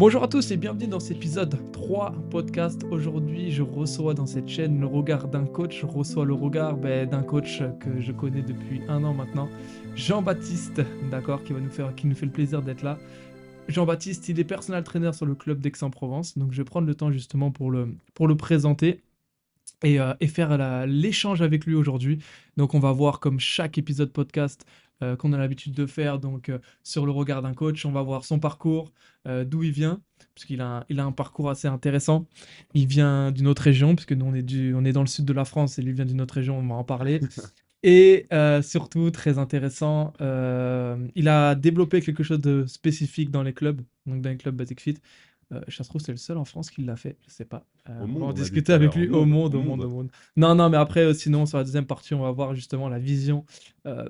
Bonjour à tous et bienvenue dans cet épisode 3 podcast. Aujourd'hui, je reçois dans cette chaîne le regard d'un coach. Je reçois le regard ben, d'un coach que je connais depuis un an maintenant, Jean-Baptiste, d'accord, qui nous qui nous fait le plaisir d'être là. Jean-Baptiste, il est personal trainer sur le club d'Aix-en-Provence, donc je vais prendre le temps justement pour le, pour le présenter et, euh, et faire l'échange avec lui aujourd'hui. Donc on va voir comme chaque épisode podcast euh, qu'on a l'habitude de faire, donc euh, sur le regard d'un coach, on va voir son parcours, euh, d'où il vient, parce qu'il a, un- il a un parcours assez intéressant. Il vient d'une autre région, puisque nous on est, du, on est dans le sud de la France et lui vient d'une autre région, on va en parler. Et surtout, très intéressant, il a développé quelque chose de spécifique dans les clubs, donc dans les clubs Basic Fit. Euh, je trouve c'est le seul en France qui l'a fait, je sais pas. Euh, Au on monde, va discuter avec lui au monde, au monde, au monde. Non, non, mais après, euh, sinon, sur la deuxième partie, on va voir justement la vision, euh,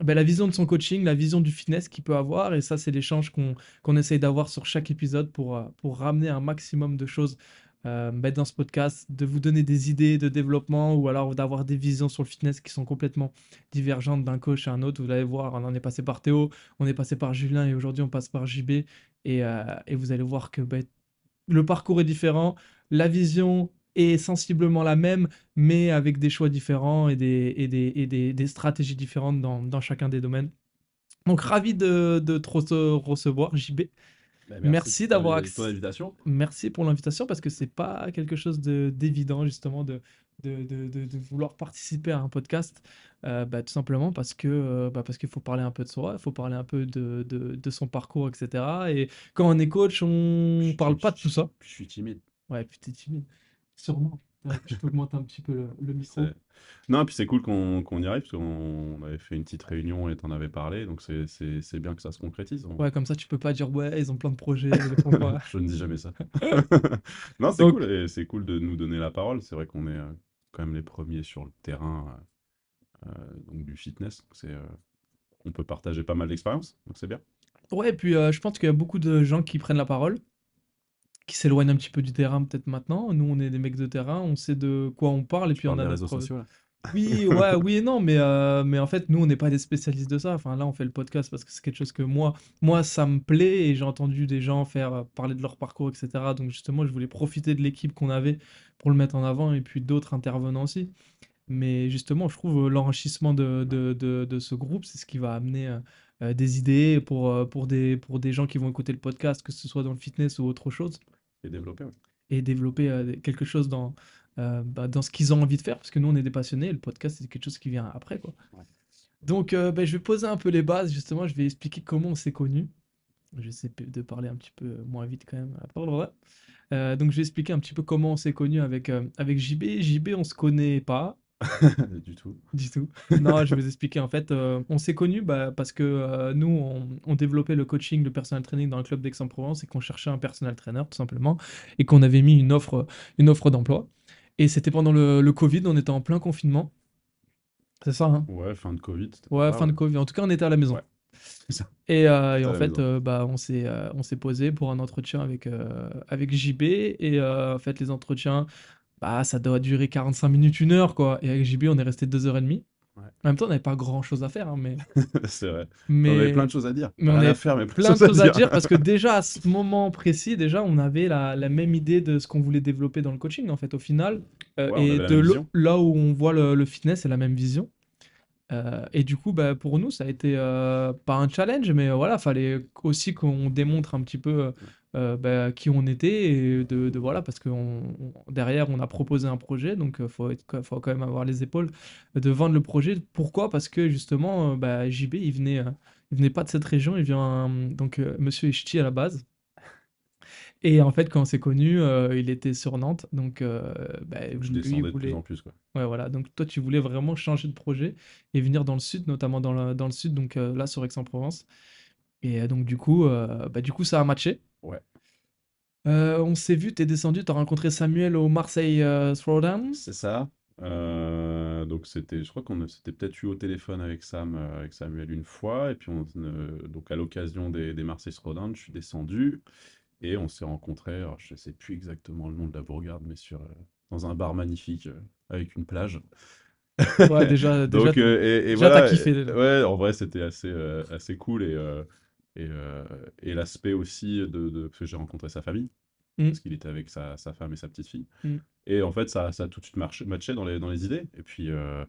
ben, la vision de son coaching, la vision du fitness qu'il peut avoir. Et ça, c'est l'échange qu'on qu'on essaye d'avoir sur chaque épisode pour, pour ramener un maximum de choses euh, ben, dans ce podcast, de vous donner des idées de développement ou alors d'avoir des visions sur le fitness qui sont complètement divergentes d'un coach à un autre. Vous allez voir, on en est passé par Théo, on est passé par Julien et aujourd'hui on passe par JB. Et, euh, et vous allez voir que ben, le parcours est différent, la vision est sensiblement la même, mais avec des choix différents et des, et des, et des, des stratégies différentes dans, dans chacun des domaines. Donc, ravi de, de te rece- recevoir, JB. Bah, Merci d'avoir les- acc- ton invitation. Merci pour l'invitation parce que c'est pas quelque chose de- d'évident, justement, de, de, de, de- de vouloir participer à un podcast. Euh, bah, tout simplement parce que euh, bah, parce qu'il faut parler un peu de soi, il faut parler un peu de, son parcours, etc. Et quand on est coach, on Je- parle pas de tout ça. Je suis timide. Ouais, puis t'es timide. Sûrement. Je t'augmente un petit peu le, le micro. Non, puis c'est cool qu'on y arrive, parce qu'on on avait fait une petite réunion et t'en avais parlé, donc c'est- bien que ça se concrétise. On- Ouais, comme ça, tu peux pas dire, ouais, ils ont plein de projets. Je ne dis jamais ça. non, c'est Donc- cool, et c'est cool de nous donner la parole. C'est vrai qu'on est euh, quand même les premiers sur le terrain euh, euh, donc du fitness. C'est, euh, on peut partager pas mal d'expériences, donc c'est bien. Ouais, et puis euh, je pense qu'il y a beaucoup de gens qui prennent la parole, qui s'éloignent un petit peu du terrain peut-être maintenant. Nous, on est des mecs de terrain, on sait de quoi on parle, et puis on a des réseaux sociaux, là. Oui, ouais, oui et non, mais, euh, mais en fait, nous, on n'est pas des spécialistes de ça. Enfin, là, on fait le podcast parce que c'est quelque chose que moi, moi, ça me plaît et j'ai entendu des gens faire euh, parler de leur parcours, etc. Donc, justement, je voulais profiter de l'équipe qu'on avait pour le mettre en avant et puis d'autres intervenants aussi. Mais justement, je trouve euh, l'enrichissement de, de, de, de ce groupe, c'est ce qui va amener euh, des idées pour, pour des, pour des gens qui vont écouter le podcast, que ce soit dans le fitness ou autre chose Et développer, ouais. et développer euh, quelque chose dans, euh, bah, dans ce qu'ils ont envie de faire, parce que nous, on est des passionnés, et le podcast, c'est quelque chose qui vient après, quoi. Ouais. Donc, euh, bah, je vais poser un peu les bases, justement, je vais expliquer comment on s'est connus. Je essayer de parler un petit peu moins vite quand même. Euh, donc, je vais expliquer un petit peu comment on s'est connus avec, avec JB. JB, on se connaît pas, du tout. du tout. Non, je vais vous expliquer. En fait, euh, on s'est connus bah, parce que euh, nous, on, on développait le coaching, le personal training dans le club d'Aix-en-Provence et qu'on cherchait un personal trainer, tout simplement, et qu'on avait mis une offre, une offre d'emploi. Et c'était pendant le, le Covid, on était en plein confinement. C'est ça, hein? Ouais, fin de Covid. Ouais, pas fin de. Covid. En tout cas, on était à la maison. Ouais. C'est ça. Et, euh, et en fait, euh, bah, on s'est euh, on s'est posé pour un entretien avec, avec JB. Et en fait, les entretiens, bah, ça doit durer 45 minutes, une heure, quoi. Et avec JB, on est resté deux heures et demie. Ouais. En même temps, on n'avait pas grand-chose à faire, hein, mais, c'est vrai. mais On avait plein de choses à dire. mais on à avait faire, mais plein de choses à dire parce que déjà, à ce moment précis, déjà, on avait la, la même idée de ce qu'on voulait développer dans le coaching, en fait, au final. Euh, Ouais, et de là où on voit le, le fitness, c'est la même vision. Euh, et du coup, bah, pour nous, ça a été euh, pas un challenge, mais euh, voilà, fallait aussi qu'on démontre un petit peu euh, bah, qui on était et de, voilà, parce que derrière, on a proposé un projet, donc faut, faut quand même avoir les épaules de vendre le projet. Pourquoi? Parce que justement, bah, JB, il venait, il venait pas de cette région, il vient donc Monsieur Echti à la base. Et en fait, quand on s'est connus, euh, il était sur Nantes, donc euh, bah, Je lui, descendais de voulait. plus en plus, quoi. Ouais, voilà. Donc toi, tu voulais vraiment changer de projet et venir dans le sud, notamment dans le, dans le sud, donc euh, là sur Aix-en-Provence. Et euh, donc du coup, bah, du coup, ça a matché. Ouais. On s'est vu, t'es descendu, t'as rencontré Samuel au Marseille Throwdown. C'est ça. Euh, donc c'était, je crois qu'on s'était peut-être eu au téléphone avec Sam, euh, avec Samuel une fois, et puis on, euh, donc à l'occasion des, des Marseille Throwdown, je suis descendu et on s'est rencontrés. Je sais plus exactement le nom de la bourgade, mais sur euh, dans un bar magnifique euh, avec une plage. Ouais, déjà, déjà, Donc euh, et, et déjà, voilà. t'as kiffé, déjà. ouais, en vrai c'était assez assez cool et Et, et l'aspect aussi de, de- Parce que j'ai rencontré sa famille, Mm. parce qu'il était avec sa, sa femme et sa petite fille. Mm. Et en fait, ça, ça a tout de suite marché, matché dans les, dans les idées. Et puis, euh,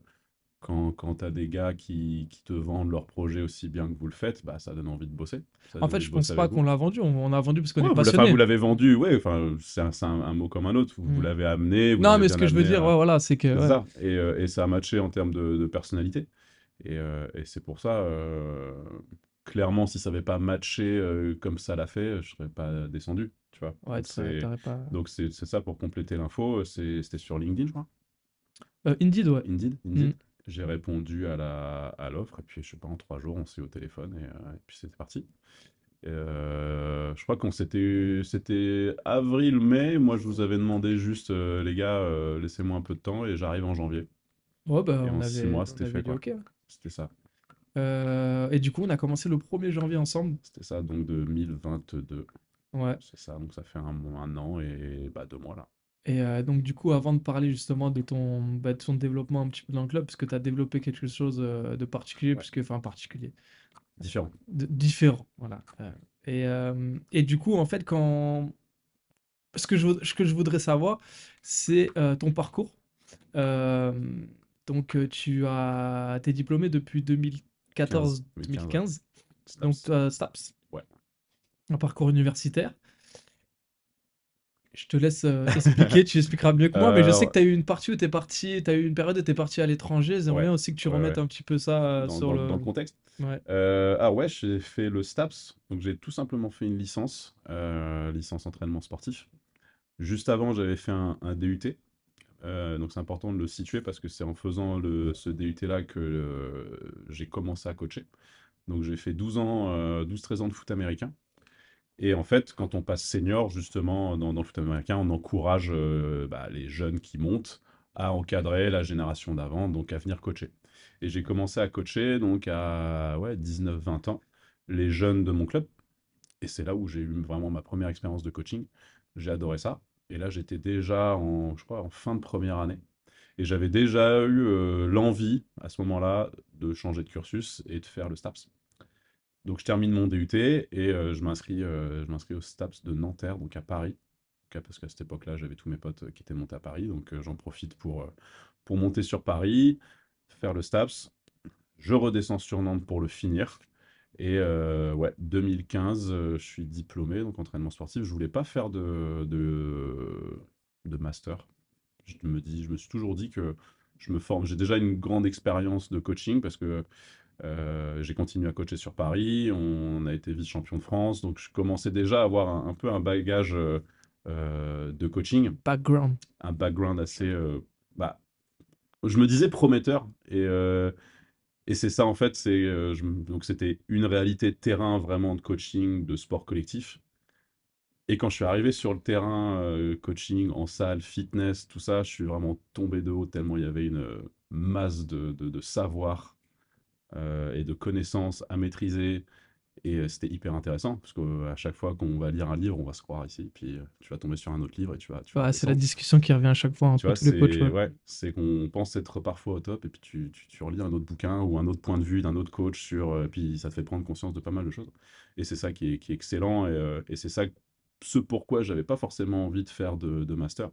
quand, quand tu as des gars qui, qui te vendent leur projet aussi bien que vous le faites, bah, ça donne envie de bosser. Ça En fait, je de pense pas qu'on l'a vendu. On, on a vendu parce qu'on Ouais, est passionné. vous l'avez vendu, ouais, enfin, c'est un, c'est un- un mot comme un autre. Vous, vous Mm. l'avez amené. vous Non, mais ce que je veux dire, à- ouais, voilà, c'est que. ouais. ça. Et, euh, et ça a matché en termes de, de personnalité. Et, euh, et c'est pour ça, euh, clairement, si ça n'avait pas matché comme ça l'a fait, je serais pas descendu, tu vois. Ouais, Donc c'est pas. ça pour compléter l'info. C'était sur LinkedIn, je crois. Indeed, ouais. Indeed, Indeed. Mm. J'ai répondu à la à l'offre et puis je sais pas en trois jours on s'est eu au téléphone et, euh, et puis c'était parti. Et, euh, je crois qu'on s'était c'était avril mai. Moi je vous avais demandé juste euh, les gars euh, laissez-moi un peu de temps et j'arrive en janvier. Ouais, bah, Et on en avait, six mois, c'était fait, quoi. Ouais. C'était ça. Et du coup, on a commencé le 1er janvier ensemble. C'était ça donc 2022. Ouais. C'est ça donc ça fait un, un an et bah deux mois là. Et euh, donc, du coup, avant de parler justement de ton, bah, de ton développement un petit peu dans le club, parce que tu as développé quelque chose euh, de particulier, Ouais. puisque, enfin, particulier, Différent. de- différent, voilà. Euh, et, euh, et du coup, en fait, quand. Ce que je, ce que je voudrais savoir, c'est ton parcours. Donc, tu as été diplômé depuis 2014-2015, 2015, donc Staps. STAPS. Ouais. Un parcours universitaire. Je te laisse euh, expliquer, tu expliqueras mieux que moi, mais je sais Euh, que tu as eu une partie où tu es parti, tu as eu une période où tu es parti à l'étranger. J'aimerais Ouais. aussi que tu remettes ouais. un petit peu ça euh, dans, sur dans- le. dans le contexte. Euh, ah ouais, j'ai fait le STAPS, donc j'ai tout simplement fait une licence, euh, licence entraînement sportif. Juste avant, j'avais fait un, un DUT, euh, donc c'est important de le situer parce que c'est en faisant le, ce DUT-là que euh, j'ai commencé à coacher. Donc j'ai fait 12 ans, euh, 12-13 ans de foot américain. Et en fait, quand on passe senior, justement, dans, le foot américain, on encourage euh, bah, les jeunes qui montent à encadrer la génération d'avant, donc à venir coacher. Et j'ai commencé à coacher donc à ouais, 19-20 ans les jeunes de mon club. Et c'est là où j'ai eu vraiment ma première expérience de coaching. J'ai adoré ça. Et là, j'étais déjà en, je crois, en fin de première année. Et j'avais déjà eu euh, l'envie, à ce moment-là, de changer de cursus et de faire le STAPS. Donc, je termine mon DUT et euh, je m'inscris euh, je m'inscris au STAPS de Nanterre, donc à Paris. Parce qu'à cette époque-là, j'avais tous mes potes euh, qui étaient montés à Paris. Donc, j'en profite pour, pour monter sur Paris, faire le STAPS. Je redescends sur Nantes pour le finir. Et ouais, 2015, euh, je suis diplômé, donc entraînement sportif. Je voulais pas faire de, de, de master. Je me dis, je me suis toujours dit que je me forme. J'ai déjà une grande expérience de coaching parce que euh, j'ai continué à coacher sur Paris. On a été vice-champion de France, donc je commençais déjà à avoir un, un peu un bagage euh, euh, de coaching Background. un background assez, euh, bah, je me disais prometteur. Et, et c'est ça, en fait, c'est, je donc c'était une réalité de terrain vraiment de coaching, de sport collectif. Et quand je suis arrivé sur le terrain, coaching en salle, fitness, tout ça, je suis vraiment tombé de haut tellement il y avait une masse de, de, de savoir et de connaissances à maîtriser. Et euh, c'était hyper intéressant, parce qu'à chaque fois qu'on va lire un livre, on va se croire ici, puis euh, tu vas tomber sur un autre livre et tu vas... Tu vas c'est la discussion qui revient à chaque fois Tu entre vois, tous les coachs. c'est ouais. c'est qu'on pense être parfois au top et puis tu, tu, tu relis un autre bouquin ou un autre point de vue d'un autre coach sur, euh, puis ça te fait prendre conscience de pas mal de choses. Et c'est ça qui est, qui est excellent et, euh, et c'est ça ce pourquoi j'avais pas forcément envie de faire de, de master.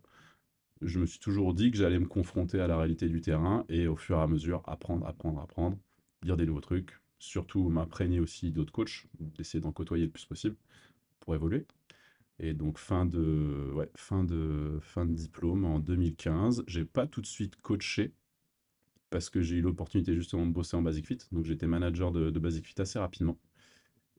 Je me suis toujours dit que j'allais me confronter à la réalité du terrain et au fur et à mesure apprendre, apprendre, apprendre, lire des nouveaux trucs, surtout m'imprégner aussi d'autres coachs, d'essayer d'en côtoyer le plus possible pour évoluer. Et donc fin de, diplôme en 2015. J'ai pas tout de suite coaché parce que j'ai eu l'opportunité justement de bosser en Basic Fit. Donc j'étais manager de, Basic Fit assez rapidement.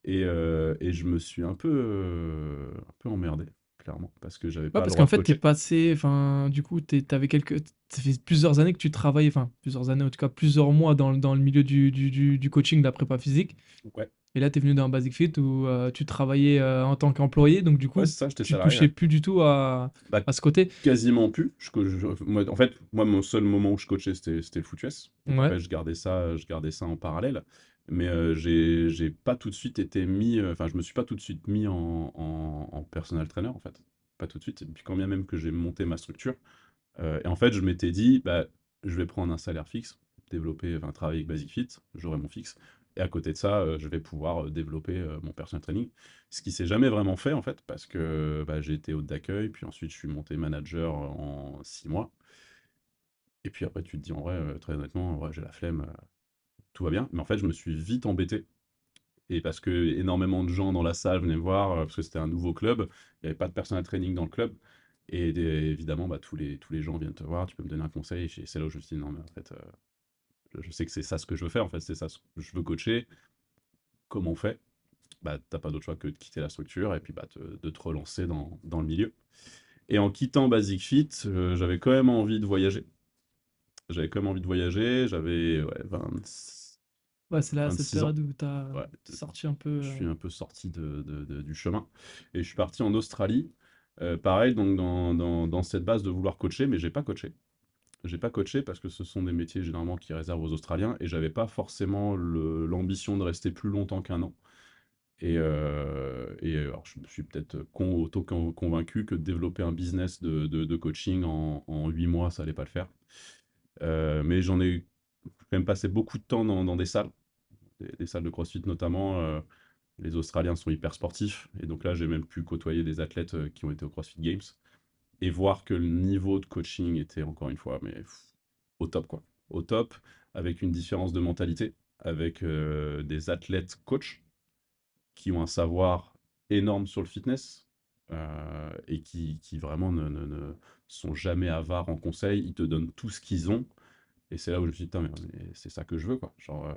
Et, euh, et je me suis un peu, euh, un peu emmerdé, clairement, parce que j'avais pas parce qu'en fait, t'es passé, enfin, du coup, t'avais quelques, ça fait plusieurs années que tu travailles, enfin, plusieurs années, en tout cas, plusieurs mois dans, le- dans le milieu du, du, du, du coaching, de la prépa physique. Ouais, Et là, t'es venu dans Basic Fit où euh, tu travaillais euh, en tant qu'employé, donc du coup, ouais ça, tu salarié. touchais plus du tout à, Bah, à ce côté. quasiment plus. Je, co- je- moi, en fait, moi, mon seul moment où je coachais, c'était c'était le foot US. Donc Ouais. après, je gardais ça, je gardais ça en parallèle. Mais euh, j'ai pas tout de suite été mis, euh, je me suis pas tout de suite mis en, en, personal trainer, en fait. Pas tout de suite. Et puis, quand bien même que j'ai monté ma structure, euh, et en fait, je m'étais dit, bah, je vais prendre un salaire fixe, développer, enfin, travailler avec Basic Fit, j'aurai mon fixe. Et à côté de ça, je vais pouvoir, développer, mon personal training. Ce qui s'est jamais vraiment fait, en fait, parce que, bah, j'ai été hôte d'accueil, puis ensuite je suis monté manager, en 6 mois. Et puis après tu te dis en vrai, très honnêtement, j'ai la flemme, tout va bien. Mais en fait, je me suis vite embêté et parce que énormément de gens dans la salle venaient me voir, heu, parce que c'était un nouveau club, il y avait pas de personal training dans le club et évidemment, bah, tous les tous les gens viennent te voir: «Tu peux me donner un conseil?» et c'est là où je me suis dit: «Non mais en fait, heu, je sais que c'est ça ce que je veux faire, en fait, c'est ça ce que je veux coacher. Comment on fait?» bah, tu as pas d'autre choix que de quitter la structure et puis, bah, de te relancer dans dans le milieu. Et en quittant Basic Fit, heu, j'avais quand même envie de voyager. J'avais quand même envie de voyager, j'avais, ouais, 26 Ouais, c'est là, cette 26 ans. période où tu as Ouais, sorti un peu, je suis un peu sorti de de de du chemin et je suis parti en Australie. Heu, pareil, donc dans dans dans cette base de vouloir coacher, mais j'ai pas coaché. J'ai pas coaché parce que ce sont des métiers généralement qui réservent aux Australiens et j'avais pas forcément l'ambition de rester plus longtemps qu'1 an. Et heu et alors je me suis peut-être con auto con convaincu que développer un business de de de coaching en en 8 mois, ça allait pas le faire. Mais j'en ai quand même passé beaucoup de temps dans dans des salles, des salles de CrossFit notamment, heu, les Australiens sont hyper sportifs et donc là, j'ai même pu côtoyer des athlètes, heu, qui ont été aux CrossFit Games et voir que le niveau de coaching était encore une fois, mais au top, quoi. Au top, avec une différence de mentalité, avec, heu, des athlètes coachs qui ont un savoir énorme sur le fitness, et qui qui vraiment ne ne ne sont jamais avares en conseils. Ils te donnent tout ce qu'ils ont et c'est là où je me suis dit: «Putain, mais c'est ça que je veux, quoi». Genre,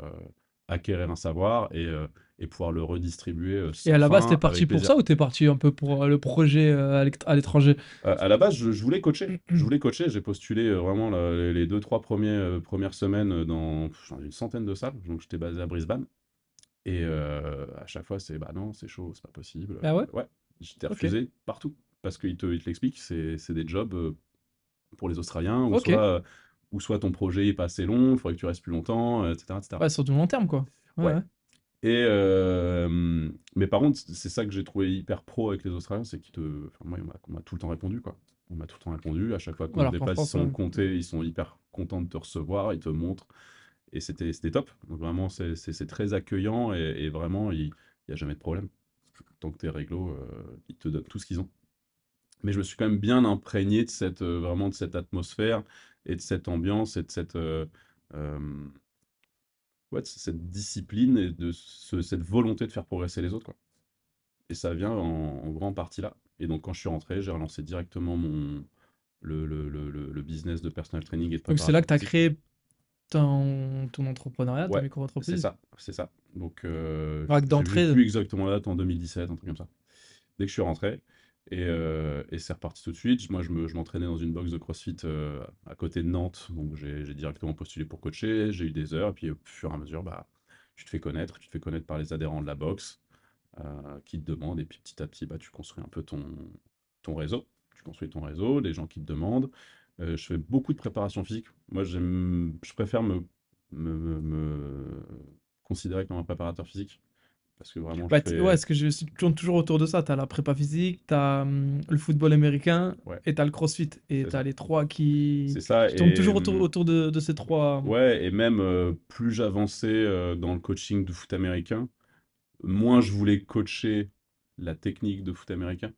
acquérir un savoir et heu et pouvoir le redistribuer, heu, Et à la base, tu es fin, parti pour plaisir. ça ou tu es parti un peu pour, heu, le projet, à l'étranger? À la base, je je voulais coacher. Je voulais coacher, j'ai postulé, vraiment le les les 2-3 premiers, 1res semaines, dans une centaine de salles, donc j'étais basé à Brisbane et à chaque fois, c'est: «Bah non, c'est chaud, c'est pas possible», Ah ouais? ouais, j'étais refusé partout parce qu'ils te ils te l'expliquent, c'est des jobs, pour les Australiens ou soit, ou soit ton projet est pas assez long, il faudrait que tu restes plus longtemps, heu, et cetera, et cetera. Ouais, sur du long terme, quoi. Ouais, et hem, mais par contre, c'est ça que j'ai trouvé hyper pro avec les Australiens, c'est qu'ils te enfin moi, on m'a tout le temps répondu, quoi. On m'a tout le temps répondu, à chaque fois qu'on se Alors qu'en déplace, ils sont ouais. comptés, ils sont hyper contents de te recevoir, ils te montrent et c'était c'était top. Donc vraiment, c'est très accueillant et et vraiment, il il y a jamais de problème. Tant que tu es réglo, heu, ils te donnent tout ce qu'ils ont. Mais je me suis quand même bien imprégné de cette, heu, vraiment de cette atmosphère et de cette ambiance et de cette, heu, hem ouais, de cette discipline et de ce cette volonté de faire progresser les autres, quoi. Et ça vient en en grande partie là. Et donc quand je suis rentré, j'ai relancé directement mon le le le business de personal training et de Donc c'est là que tu as créé ton ton entrepreneuriat, ta Ouais, c'est micro-entreprise? ça, c'est ça. Donc j'ai d'entrée. plus exactement la date, en 2017, un truc comme ça. Dès que je suis rentré et heu et c'est reparti tout de suite. Moi, je me je m'entraînais dans une box de CrossFit, heu, à côté de Nantes, donc j'ai j'ai directement postulé pour coacher, j'ai eu des heures et puis au fur et à mesure, bah, tu te fais connaître, tu te fais connaître par les adhérents de la box, heu, qui te demandent et puis petit à petit, bah, tu construis un peu ton ton réseau. Tu construis ton réseau, les gens qui te demandent. Je fais beaucoup de préparation physique. Moi, j'aime je préfère me me me me considérer comme un préparateur physique parce que vraiment je Bah, ouais, ce que je tourne toujours autour de ça. Tu as la prépa physique, tu as, mmh, le football américain Ouais. et tu as le CrossFit et tu as les 3 qui ça qui tournent et toujours autour autour de de ces 3, mmh ouais et même, heu, plus j'avançais, heu, dans le coaching de foot américain, moins je voulais coacher la technique de foot américain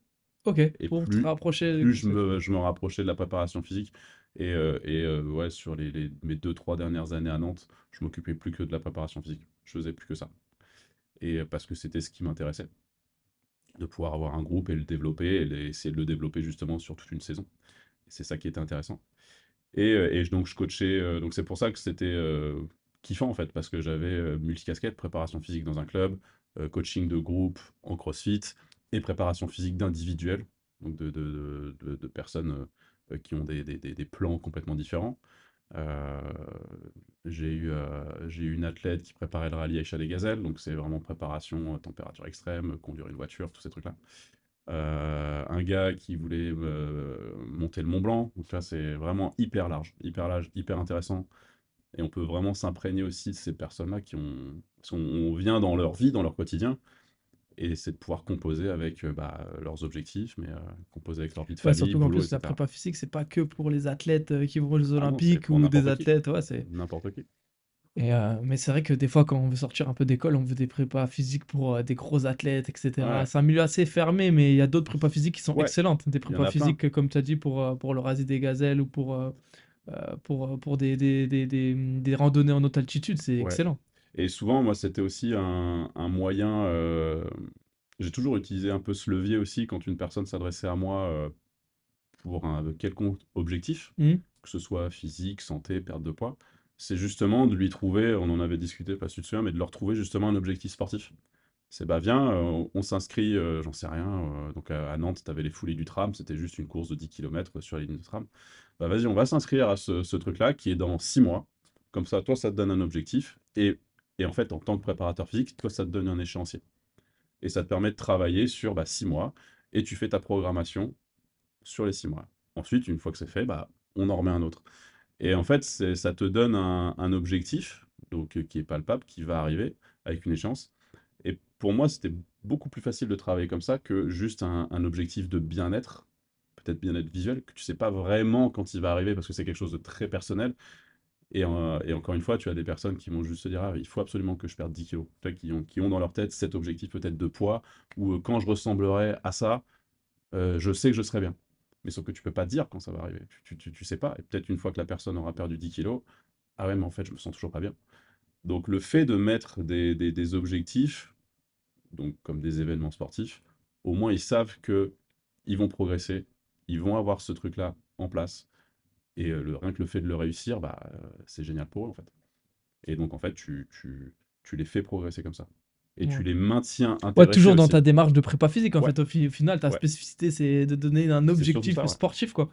OK, et pour te plus rapprocher du plus je me je me rapprochais de la préparation physique et heu et ouais, sur les les mes 2-3 dernières années à Nantes, je m'occupais plus que de la préparation physique. Je faisais plus que ça et parce que c'était ce qui m'intéressait de pouvoir avoir un groupe et le développer et essayer de le développer justement sur toute une saison. C'est ça qui était intéressant et donc je coachais, donc c'est pour ça que c'était, kiffant, en fait, parce que j'avais, heu, multicasquettes, préparation physique dans un club, coaching de groupe en CrossFit et préparation physique d'individuels, donc de personnes, qui ont des plans complètement différents. Heu, j'ai eu, j'ai eu une athlète qui préparait le rallye Aïcha des Gazelles, donc c'est vraiment préparation, heu, température extrême, conduire une voiture, tous ces trucs-là. Un gars qui voulait, monter le Mont Blanc, donc là, c'est vraiment hyper large, hyper large, hyper intéressant et on peut vraiment s'imprégner aussi de ces personnes-là qui ont on vient dans leur vie, dans leur quotidien et c'est de pouvoir composer avec, heu, bah, leurs objectifs, mais heu, composer avec leur vie de Ouais, famille, surtout qu'en plus la prépa physique, c'est pas que pour les athlètes, heu, qui vont aux Ah non, olympiques ou des qui, athlètes ouais, c'est n'importe qui. Et euh, mais c'est vrai que des fois, quand on veut sortir un peu d'école, on veut des prépas physiques pour euh, des gros athlètes, etc. Ouais, C'est un milieu assez fermé, mais il y a d'autres prépas physiques qui sont ouais, excellentes. Des prépas plein. physiques, euh, comme tu as dit, pour, euh, pour le rasé des gazelles ou pour, euh, euh, pour, euh, pour des, des, des, des, randonnées en haute altitude, c'est Ouais. excellent. Et souvent, moi, c'était aussi un, un moyen. euh, j'ai toujours utilisé un peu ce levier aussi quand une personne s'adressait à moi euh, pour un quelconque objectif, Mhm. que ce soit physique, santé, perte de poids. C'est justement de lui trouver, on en avait discuté, pas si tu te souviens, mais de leur trouver justement un objectif sportif. C'est bah viens, euh, on s'inscrit, euh, j'en sais rien. euh, donc à, à Nantes, tu avais les foulées du tram, c'était juste une course de 10 km sur les lignes de tram. Bah vas-y, on va s'inscrire à ce, ce truc-là qui est dans 6 mois. Comme ça, toi, ça te donne un objectif. Et, et en fait, en tant que préparateur physique, toi, ça te donne un échéancier. Et ça te permet de travailler sur bah, 6 mois. Et tu fais ta programmation sur les 6 mois. Ensuite, une fois que c'est fait, bah, on en remet un autre. Et en fait, ça te donne un, objectif, donc euh, qui est palpable, qui va arriver avec une échéance. Et pour moi, c'était beaucoup plus facile de travailler comme ça que juste un, un objectif de bien-être, peut-être bien-être visuel, que tu sais pas vraiment quand il va arriver parce que c'est quelque chose de très personnel. Et, encore une fois, tu as des personnes qui vont juste se dire, ah, il faut absolument que je perde 10 kilos. Qui ont, qui ont dans leur tête cet objectif peut-être de poids, ou euh, quand je ressemblerai à ça, euh, je sais que je serai bien. Mais sauf que tu peux pas dire quand ça va arriver. Tu, tu sais pas. Et peut-être une fois que la personne aura perdu 10 kilos, ah ouais, mais en fait, je me sens toujours pas bien. Donc le fait de mettre des, des- des objectifs, donc comme des événements sportifs, au moins ils savent que ils vont progresser, ils vont avoir ce truc-là en place. Et le, rien que le fait de le réussir, bah, c'est génial pour eux en fait. Et donc en fait, tu, tu, tu les fais progresser comme ça. Et tu les maintiens Ouais, toujours dans aussi. ta démarche de prépa physique, en Ouais, fait. Au, fi- au final, ta ouais. spécificité, c'est de donner un objectif ça, sportif, quoi.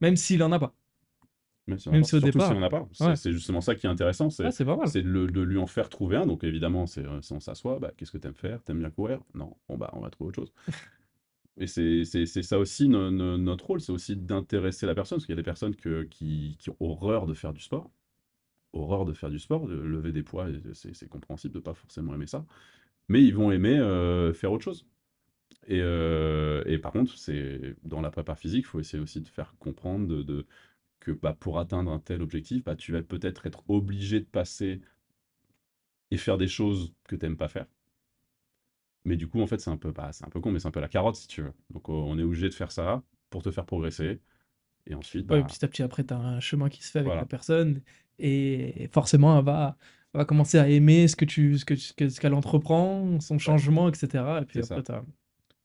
Même s'il en a pas. Même si Même si au si départ. on n'en a pas. C'est Ouais. justement ça qui est intéressant, c'est de, lui en faire trouver un. Donc évidemment, c'est euh, on s'assoit, bah, qu'est-ce que tu aimes faire? T'aimes bien courir? Non. Bon bah on va trouver autre chose. Et c'est ça aussi no- no- notre rôle, c'est aussi d'intéresser la personne, parce qu'il y a des personnes qui, qui ont horreur de faire du sport. Horreur de faire du sport, de lever des poids, c'est compréhensible de pas forcément aimer ça. Mais ils vont aimer euh, faire autre chose. Et, euh, et par contre, c'est dans la prépa physique, il faut essayer aussi de faire comprendre de- que bah, pour atteindre un tel objectif, bah, tu vas peut-être être obligé de passer et faire des choses que tu n'aimes pas faire. Mais du coup, en fait, c'est un peu, bah, c'est un peu con, mais c'est un peu la carotte, si tu veux. Donc, euh, on est obligé de faire ça pour te faire progresser. Et ensuite, Ouais, bah, petit à petit, après, tu as un chemin qui se fait avec la voilà. personne. Et forcément, elle va, elle va commencer à aimer ce que tu, ce que, ce que- ce qu'elle entreprend, son Ouais, changement, etc. Et puis c'est après,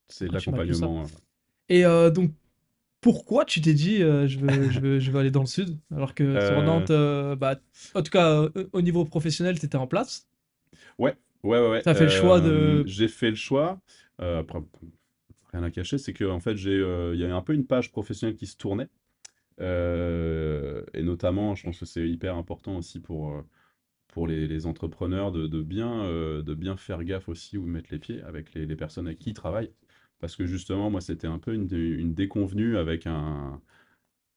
C'est l'accompagnement. euh, Et euh, donc, pourquoi tu t'es dit, euh, je veux, je veux, je veux aller dans le sud, alors que sur Euh, Nantes, euh, bah, en tout cas, euh, au niveau professionnel, tu étais en place? Ouais, ouais, ouais, ouais. Fait le choix Euh, de... j'ai fait le choix. euh, après, rien à cacher, c'est que en fait, euh, il y a un peu une page professionnelle qui se tournait. Euh, et notamment, je pense que c'est hyper important aussi pour, euh, pour les, les entrepreneurs de, de bien, euh, de bien faire gaffe aussi où mettent les pieds avec les, les personnes avec qui ils travaillent. Parce que justement, moi, c'était un peu une, une déconvenue avec un,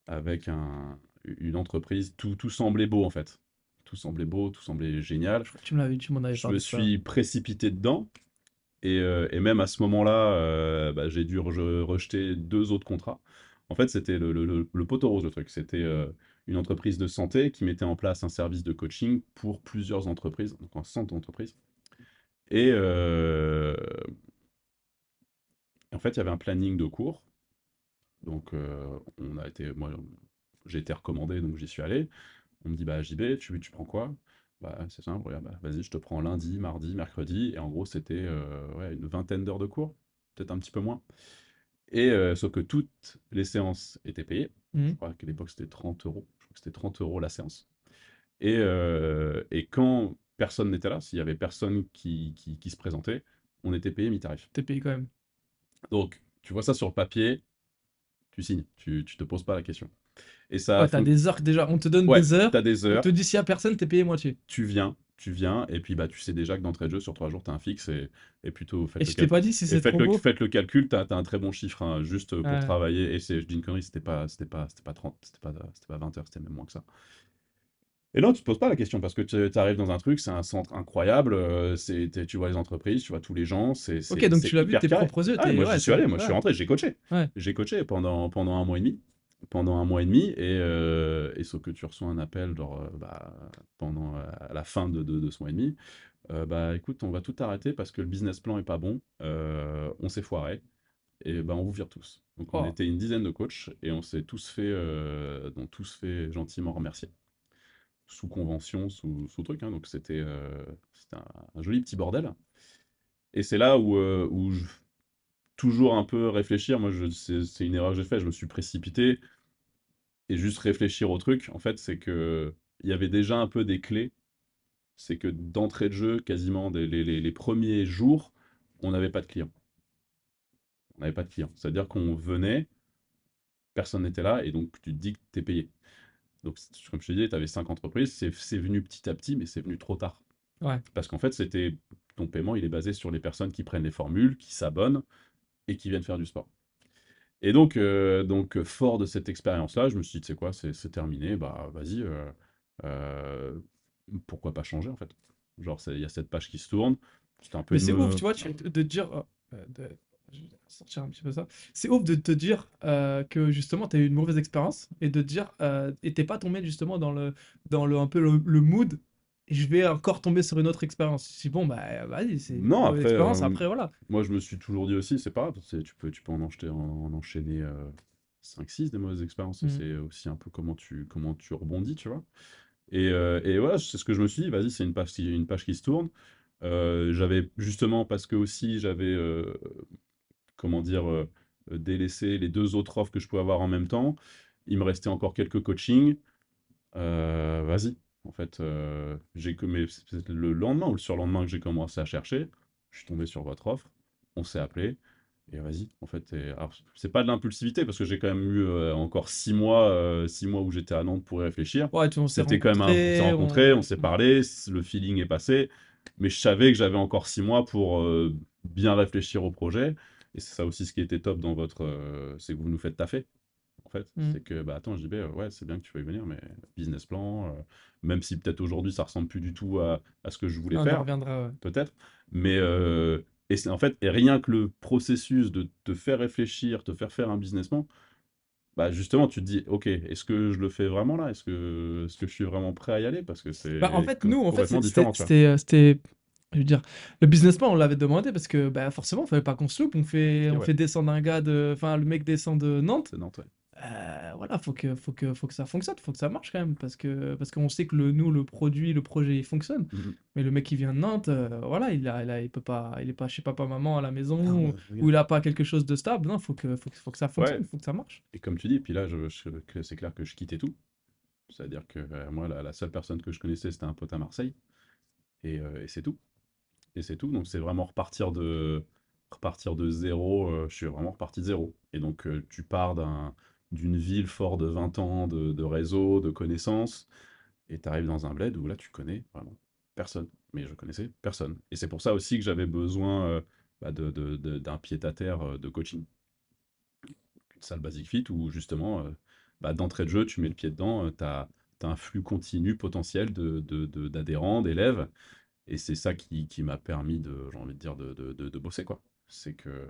avec un, une entreprise. Tout, tout semblait beau, en fait. Tout semblait beau, tout semblait génial. Je crois que tu me l'avais, tu m'en avais Je me ça. suis précipité dedans. Et, euh, et même à ce moment-là, euh, bah, j'ai dû re- rejeter deux autres contrats. En fait, c'était le, le, le, le poteau rose, le truc. C'était euh, une entreprise de santé qui mettait en place un service de coaching pour plusieurs entreprises, donc un centre d'entreprise. Et en fait, il y avait un planning de cours. Donc, on a été, moi, j'ai été recommandé, donc j'y suis allé. On me dit, bah, JB, tu, tu prends quoi? Bah, c'est simple, regarde, bah, vas-y, je te prends lundi, mardi, mercredi. Et en gros, c'était euh, ouais, une vingtaine d'heures de cours, peut-être un petit peu moins. Et euh, sauf que toutes les séances étaient payées. Je Mhm. crois qu'à l'époque, c'était 30 euros. Je crois que c'était 30 euros la séance. Et, euh, et quand personne n'était là, s'il y avait personne qui, qui, qui se présentait, on était payé mi-tarif. T'es payé quand même. Donc, tu vois ça sur le papier, tu signes, tu, tu te poses pas la question. Et ça, Ouais, t'as fon- des heures déjà. On te donne ouais, des heures. t'as des On heures, te dit s'il y a personne, t'es payé moitié. tu viens, tu viens, et puis bah tu sais déjà que d'entrée de jeu, sur trois jours, t'as un fixe, et, et plutôt faites Et je t'ai pas dit si c'est faites trop le, beau. faites le calcul, t'as, un très bon chiffre, hein, juste pour Ouais. travailler. Et c'est, je dis une connerie, c'était pas, c'était pas, c'était pas 30, c'était pas, c'était pas 20 heures, c'était même moins que ça. Et non, tu te poses pas la question parce que tu arrives dans un truc, c'est un centre incroyable, euh, c'est, tu vois les entreprises, tu vois tous les gens, c'est, Ok, donc tu l'as vu tes propres yeux. Ah, moi ouais, j'y suis allé, moi je suis rentré, j'ai coaché. Ouais. J'ai coaché pendant, pendant un mois et demi. Pendant un mois et demi, et, euh, et sauf que tu reçois un appel genre, euh, bah, pendant euh, à la fin de, de, de ce mois et demi. euh, bah écoute, on va tout arrêter parce que le business plan est pas bon, euh, on s'est foiré, et bah on vous vire tous. Donc on Oh. était une dizaine de coachs et on s'est tous fait, donc tous fait gentiment remercier. Sous convention, sous, sous truc, hein, donc c'était un, un joli petit bordel. Et c'est là où, où je, toujours un peu réfléchir, moi c'est une erreur que j'ai faite, je me suis précipité et juste réfléchir au truc, en fait, c'est que il y avait déjà un peu des clés. C'est que d'entrée de jeu, quasiment dès les, les- les premiers jours, on n'avait pas de clients. On n'avait pas de clients. C'est-à-dire qu'on venait, personne n'était là, et donc tu te dis que tu es payé. Donc, comme je te disais, tu avais cinq entreprises, c'est c'est venu petit à petit, mais c'est venu trop tard. Ouais. Parce qu'en fait, c'était ton paiement, il est basé sur les personnes qui prennent les formules, qui s'abonnent et qui viennent faire du sport. Et donc, euh, donc euh, fort de cette expérience-là, je me suis dit, sais quoi, c'est c'est terminé, bah vas-y, euh, euh, pourquoi pas changer en fait? Genre, c'est- il y a cette page qui se tourne, c'était un peu Mais c'est ouf, tu vois, tu- de dire. euh, de- je vais sortir un petit peu ça. C'est ouf de te dire que justement tu as eu une mauvaise expérience et de te dire. Et t'es pas tombé justement dans le, dans le, un peu le, le mood. Je vais encore tomber sur une autre expérience. Dis bon, bah vas-y, c'est une Non, mauvaise après, expérience. euh, Après, voilà. moi je me suis toujours dit aussi, c'est pas grave, tu peux, tu peux en, enchaîner, en, en enchaîner 5-6 des mauvaises expériences, et Mhm. c'est aussi un peu comment tu, comment tu rebondis, tu vois. Et, euh, et voilà, c'est ce que je me suis dit, vas-y, c'est une page, qui- une page qui se tourne. Euh, j'avais justement, parce que aussi j'avais, euh, comment dire, euh, euh, délaissé les deux autres offres que je pouvais avoir en même temps, il me restait encore quelques coachings. Euh, vas-y, en fait, euh, j'ai c'est le lendemain ou le surlendemain que j'ai commencé à chercher, je suis tombé sur votre offre, on s'est appelé, et vas-y, en fait, c'est pas de l'impulsivité parce que j'ai quand même eu euh, encore six mois, euh, six mois où j'étais à Nantes pour y réfléchir. Ouais, tu, on s'est C'était quand même un, on s'est rencontrés, on- on s'est parlé, c- le feeling est passé, mais je savais que j'avais encore six mois pour euh, bien réfléchir au projet, et c'est ça aussi ce qui était top dans votre, c'est que vous nous faites taffer en fait. Mm. C'est que, bah attends, JB, euh, ouais, c'est bien que tu veuilles venir, mais business plan, euh, même si peut-être aujourd'hui ça ressemble plus du tout à, à ce que je voulais on faire, reviendra. ouais. peut-être, mais euh, et c'est en fait, et rien que le processus de te faire réfléchir, te faire faire un business plan, bah justement, tu te dis, ok, est-ce que je le fais vraiment là? Est-ce que, est-ce que je suis vraiment prêt à y aller? Parce que c'est Bah, en fait, nous, en fait, c'est- c'était, c'était, euh, c'était- je veux dire, le business plan, on l'avait demandé parce que, bah, forcément, il fallait pas qu'on se loupe. On fait, on ouais. fait descendre un gars de, enfin, le mec descend de Nantes. C'est Nantes, ouais. Euh, voilà, faut que, faut que, faut que ça fonctionne, faut que ça marche quand même, parce que, parce qu'on sait que le, nous, le produit, le projet, il fonctionne. Mhm. Mais le mec qui vient de Nantes, euh, voilà, il a, il a- il peut pas, il est pas chez papa, maman à la maison, Ah, ou, bah, ou il a pas quelque chose de stable. Non, faut que, faut que, faut que ça fonctionne, Ouais. faut que ça marche. Et comme tu dis, puis là, je, je- que c'est clair que je quittais tout. C'est-à-dire que euh, moi, la, la seule personne que je connaissais, c'était un pote à Marseille. Et, et c'est tout. Et c'est tout. Donc, c'est vraiment repartir de, repartir de zéro. je suis vraiment reparti de zéro. Et donc, tu pars d'un, d'une ville forte de 20 ans de, réseau, de connaissances. Et tu arrives dans un bled où là, tu connais vraiment personne. Mais je connaissais personne. Et c'est pour ça aussi que j'avais besoin euh, bah, d'un pied-à-terre euh, de coaching une salle Basic Fit où justement, euh, bah, d'entrée de jeu, tu mets le pied dedans, tu as, un flux continu potentiel d'adhérents, d'élèves, et c'est ça qui, qui m'a permis de, j'ai envie de dire, de bosser, quoi. C'est que euh,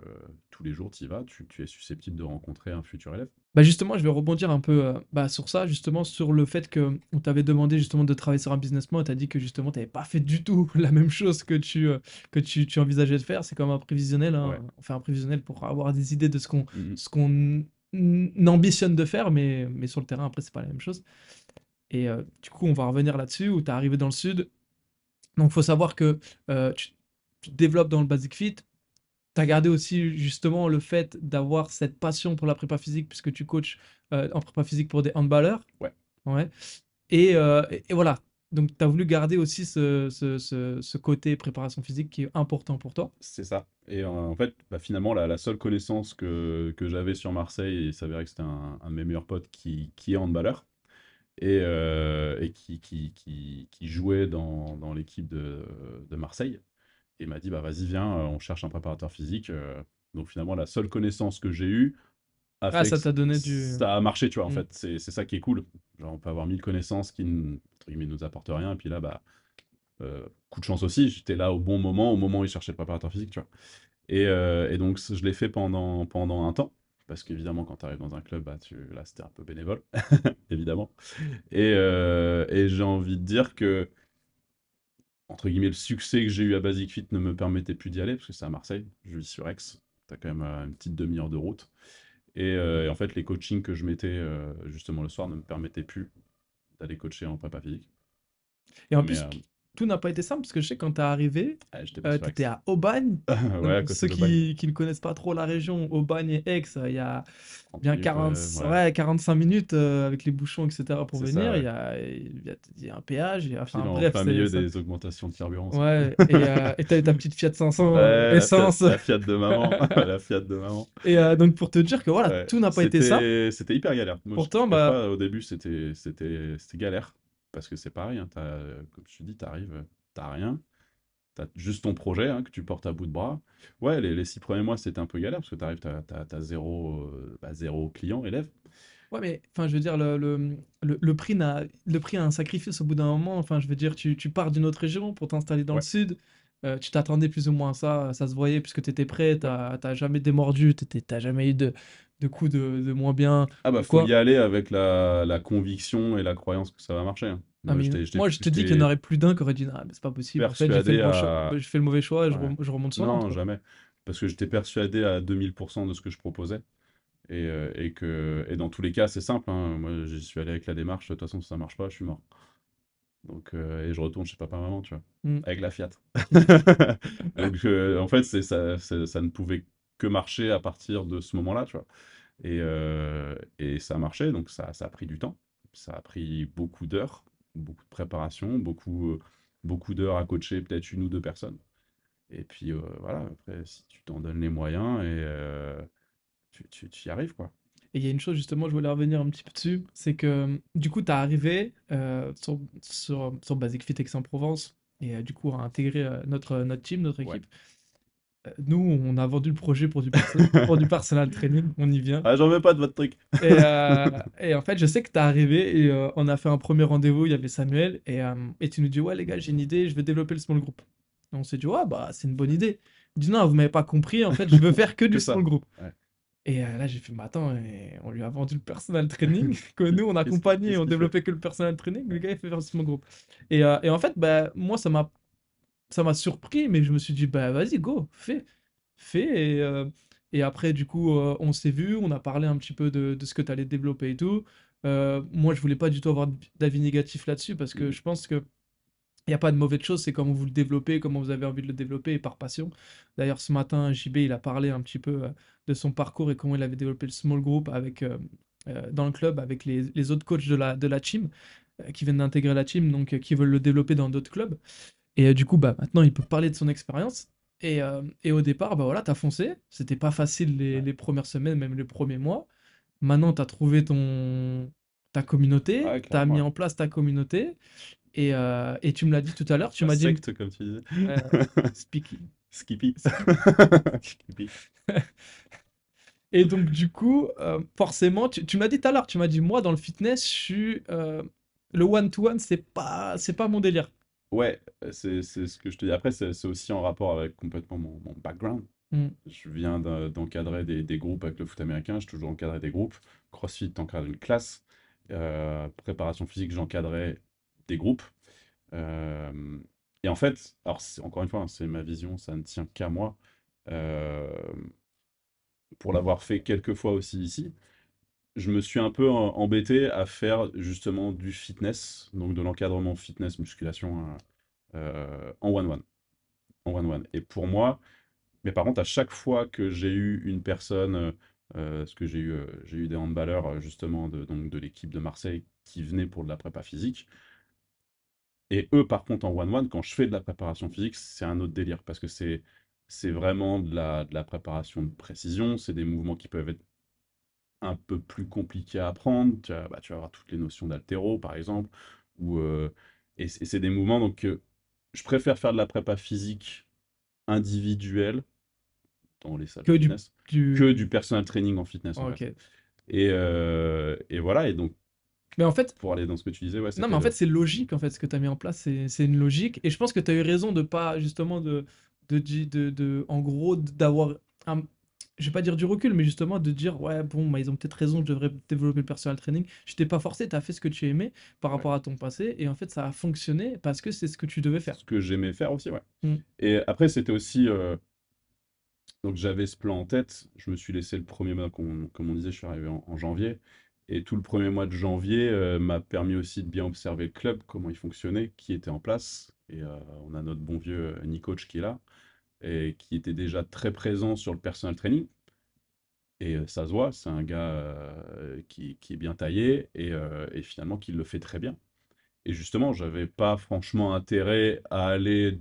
tous les jours, tu y vas, tu, tu es susceptible de rencontrer un futur élève. Bah justement, je vais rebondir un peu euh, bah, sur ça, justement, sur le fait que on t'avait demandé justement de travailler sur un business plan, et t'as dit que justement, t'avais pas fait du tout la même chose que tu, euh, que tu, tu envisageais de faire. C'est comme un prévisionnel, hein. Ouais. On fait un prévisionnel pour avoir des idées de ce qu'on Mhm. ce qu'on n- ambitionne de faire, mais, mais sur le terrain, après, c'est pas la même chose. Et euh, du coup, on va revenir là-dessus, où tu es arrivé dans le sud. Donc, il faut savoir que tu, tu te développes dans le Basic Fit. Tu as gardé aussi justement le fait d'avoir cette passion pour la prépa physique, puisque tu coaches euh, en prépa physique pour des handballeurs. Ouais. Ouais. Et, euh, et, et voilà. Donc, tu as voulu garder aussi ce, ce, ce, ce côté préparation physique qui est important pour toi. C'est ça. Et euh, en fait, bah, finalement, la, la seule connaissance que, que j'avais sur Marseille, il s'avérait que c'était un, un de mes meilleurs potes qui, qui est handballeur et, et qui, qui, qui, qui jouait dans, dans l'équipe de, de Marseille. Et il m'a dit, bah vas-y, viens, euh, on cherche un préparateur physique. euh. Donc finalement, la seule connaissance que j'ai eue a Ah, fait ça t'a donné du- Ça a marché, tu vois, en Mm. fait. C'est c'est ça qui est cool. Genre, on peut avoir mille connaissances qui, n- entre guillemets, nous apportent rien. Et puis là, bah, euh, coup de chance aussi, j'étais là au bon moment, au moment où il cherchait le préparateur physique, tu vois. Et, euh, et donc, je l'ai fait pendant, pendant un temps, parce qu'évidemment, quand tu arrives dans un club, bah, tu... là, c'était un peu bénévole, évidemment. Et, euh, et j'ai envie de dire que, entre guillemets, le succès que j'ai eu à Basic Fit ne me permettait plus d'y aller, parce que c'est à Marseille, je vis sur Aix, tu as quand même euh, une petite demi-heure de route. Et, euh, et en fait, les coachings que je mettais euh, justement le soir ne me permettaient plus d'aller coacher en prépa physique. Et en Mais, plus, euh, tout n'a pas été simple parce que je sais quand t'es arrivé, ah, j'étais pas euh, à Aubagne. ouais, ceux qui, qui ne connaissent pas trop la région, Aubagne et Aix, euh, il y a 30 bien minutes, 40, ouais, ouais. ouais, 45 minutes euh, avec les bouchons, etc. pour venir. ça, Il y a, il y a- il y a un péage. il y a- Enfin en bref, plein milieu ça. des augmentations de carburant. ça. Ouais, et euh, eu ta petite Fiat 500 Ouais, euh, la Fiat, essence. la Fiat de maman, la Fiat de maman. Et donc pour te dire que voilà, tout n'a pas été simple. c'était hyper galère. Moi, Pourtant, bah, pas, au début, c'était galère parce que c'est pareil. hein, t'as- comme je te dis, t'arrives, t'as rien, t'as juste ton projet hein, que tu portes à bout de bras. Ouais, les, les six premiers mois, c'était un peu galère parce que t'arrives, t'as t'as, t'as zéro euh, bah, zéro client, élève. Ouais, mais enfin, je veux dire, le, le, le, le prix n'a, le prix a un sacrifice au bout d'un moment. Enfin, je veux dire, tu, tu pars d'une autre région pour t'installer dans le sud. euh, tu t'attendais plus ou moins à ça, ça se voyait puisque tu étais prêt, t'as t'as jamais démordu, t'étais- t'as jamais eu de, de coups de, de moins bien Ah bah faut y aller avec la, la conviction et la croyance que ça va marcher. hein. Ah, Moi, mais je te dis qu'il y en aurait plus d'un qui aurait dit, ah, mais c'est pas possible, en fait, j'ai fait à fait le mauvais choix, et je, ouais. je remonte sur Non, jamais. Parce que j'étais persuadé à 2000% de ce que je proposais. Et, euh, et que, et dans tous les cas, c'est simple. hein. Moi, j'y suis allé avec la démarche. De toute façon, si ça marche pas, je suis mort. Donc, euh, et je retourne chez papa-maman, tu vois, Mm. avec la Fiat. Donc, euh, en fait, ça, ça ne pouvait que marcher à partir de ce moment-là, tu vois. Et, euh, et ça a marché, donc ça, ça a pris du temps. Ça a pris beaucoup d'heures, beaucoup de préparation, beaucoup, euh, beaucoup d'heures à coacher peut-être une ou deux personnes. Et puis euh, voilà, après, si tu t'en donnes les moyens, et euh, tu, tu, tu y arrives, quoi. Et il y a une chose, justement, je voulais revenir un petit peu dessus, c'est que du coup, tu es arrivé sur, sur, sur Basic Fit Aix-en-Provence et euh, du coup, à intégrer notre, notre team, notre équipe. Nous, on a vendu le projet pour du, pour du personal training, on y vient. Ah, j'en veux pas de votre truc. Et, euh, et en fait, je sais que tu es arrivé et euh, on a fait un premier rendez-vous, il y avait Samuel, et, euh, et tu nous dis, ouais, les gars, j'ai une idée, je vais développer le small group. Et on s'est dit, ouais, bah, c'est une bonne idée. Il dit, non, vous m'avez pas compris, en fait, je veux faire que Que du ça. small group. Ouais. Et là, j'ai fait, mais attends, et on lui a vendu le personal training, que nous, on accompagnait, on développait que le personal training, le gars, il fait faire du small group. Et, et en fait, bah, moi, ça m'a ça m'a surpris, mais je me suis dit, bah vas-y, go, fais, fais. Et, euh, et après, du coup, euh, on s'est vu, on a parlé un petit peu de, de ce que tu allais développer et tout. Euh, moi, je voulais pas du tout avoir d'avis négatif là-dessus parce que Mhm. je pense que il n'y a pas de mauvaise chose, c'est comment vous le développez, comment vous avez envie de le développer et par passion. D'ailleurs, ce matin, JB, il a parlé un petit peu de son parcours et comment il avait développé le small group avec, dans le club avec les, les autres coachs de la, de la team qui viennent d'intégrer la team, donc qui veulent le développer dans d'autres clubs. Et euh, du coup, bah, maintenant, il peut parler de son expérience. Et, euh, et au départ, bah voilà, t'as foncé. C'était pas facile les, Ouais. les premières semaines, même les premiers mois. Maintenant, t'as trouvé ton, ta communauté, Ouais, t'as mis en place ta communauté. Et, euh, et tu me l'as dit tout à l'heure, tu m'as dit, secte, comme tu disais. euh, Speaky. Skippy. Skippy. Et donc, du coup, forcément, tu, tu m'as dit tout à l'heure, tu m'as dit, moi, dans le fitness, je suis. le one-to-one, c'est pas, c'est pas mon délire. Ouais, c'est ce que je te dis. Après, c'est aussi en rapport avec complètement mon, mon background. Mm. Je viens d'encadrer des, des groupes avec le foot américain, j'ai toujours encadré des groupes. CrossFit, t'encadres une classe. Euh, préparation physique, j'encadrais des groupes. Euh, et en fait, alors encore une fois, hein, c'est ma vision, ça ne tient qu'à moi. Euh, pour l'avoir fait quelques fois aussi ici, je me suis un peu embêté à faire justement du fitness, donc de l'encadrement fitness, musculation hein, euh, en one-one. En one-one. Et pour moi, mais par contre, à chaque fois que j'ai eu une personne, euh, euh, parce que j'ai eu, euh, eu des handballeurs euh, justement de, l'équipe de Marseille qui venaient pour de la prépa physique, et eux par contre en one-one, quand je fais de la préparation physique, c'est un autre délire, parce que c'est c'est vraiment de la, de la préparation de précision, c'est des mouvements qui peuvent être un peu plus compliqués à apprendre, tu vas, bah, tu vas avoir toutes les notions d'altéro par exemple, ou, euh, et c'est des mouvements, donc euh, je préfère faire de la prépa physique individuelle dans les salles Que de du, fitness du... que du personal training en fitness en Ok. fait. Et, euh, et voilà, et donc Mais en fait, pour aller dans ce que tu disais, ouais, Non, mais en fait, c'est logique, en fait, ce que tu as mis en place, c'est une logique. Et je pense que tu as eu raison de pas, justement, de, de, di- de, de- en gros, d'avoir je vais pas dire du recul, mais justement de dire, ouais, bon, bah, ils ont peut-être raison, je devrais développer le personal training. Je t'ai pas forcé, tu as fait ce que tu aimais par Ouais. rapport à ton passé, et en fait, ça a fonctionné parce que c'est ce que tu devais faire. Ce que j'aimais faire aussi, ouais. Mm. Et après, c'était aussi. euh, Donc, j'avais ce plan en tête. Je me suis laissé le premier mois, comme on, comme on disait, je suis arrivé en, en janvier. Et tout le premier mois de janvier euh, m'a permis aussi de bien observer le club, comment il fonctionnait, qui était en place. Et euh, on a notre bon vieux Nicoach qui est là, et qui était déjà très présent sur le personal training. Et euh, ça se voit, c'est un gars euh, qui, qui est bien taillé et, euh, et finalement qui le fait très bien. Et justement, j'avais pas franchement intérêt à aller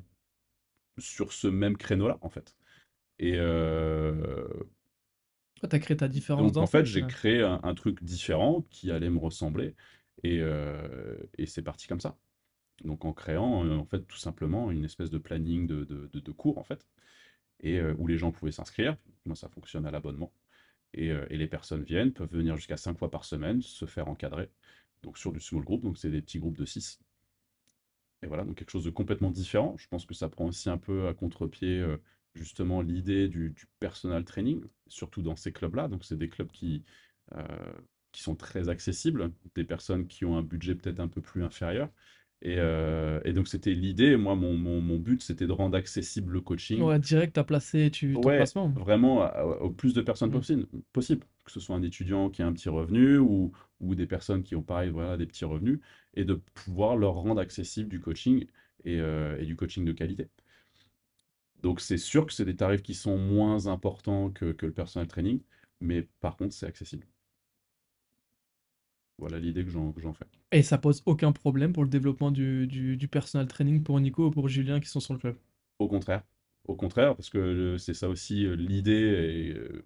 sur ce même créneau-là, en fait. Et euh, tu as créé ta différence donc, dans en fait, j'ai créé un, un truc différent qui allait me ressembler. Et, euh, et c'est parti comme ça. Donc, en créant, euh, en fait, tout simplement une espèce de planning de, de, cours, en fait, et euh, où les gens pouvaient s'inscrire. Moi, ça fonctionne à l'abonnement. Et, euh, et les personnes viennent, peuvent venir jusqu'à 5 fois par semaine, se faire encadrer. Donc, sur du small group, donc c'est des petits groupes de 6. Et voilà, donc quelque chose de complètement différent. Je pense que ça prend aussi un peu à contre-pied, justement, l'idée du, du personal training, surtout dans ces clubs-là. Donc, c'est des clubs qui, qui sont très accessibles, des personnes qui ont un budget peut-être un peu plus inférieur. Et, euh, et donc, c'était l'idée. Moi, mon, mon, mon but, c'était de rendre accessible le coaching Ouais, direct, as placé tu, ton Ouais, placement. vraiment à- au plus de personnes Mm. possible, possible. Que ce soit un étudiant qui a un petit revenu ou, ou des personnes qui ont pareil, voilà, des petits revenus, et de pouvoir leur rendre accessible du coaching et, euh, et du coaching de qualité. Donc c'est sûr que c'est des tarifs qui sont moins importants que, que le personal training, mais par contre c'est accessible. Voilà l'idée que j'en fais. Et ça pose aucun problème pour le développement du, du, du personal training pour Nico ou pour Julien qui sont sur le club? Au contraire, au contraire, parce que euh, c'est ça aussi euh, l'idée et, euh,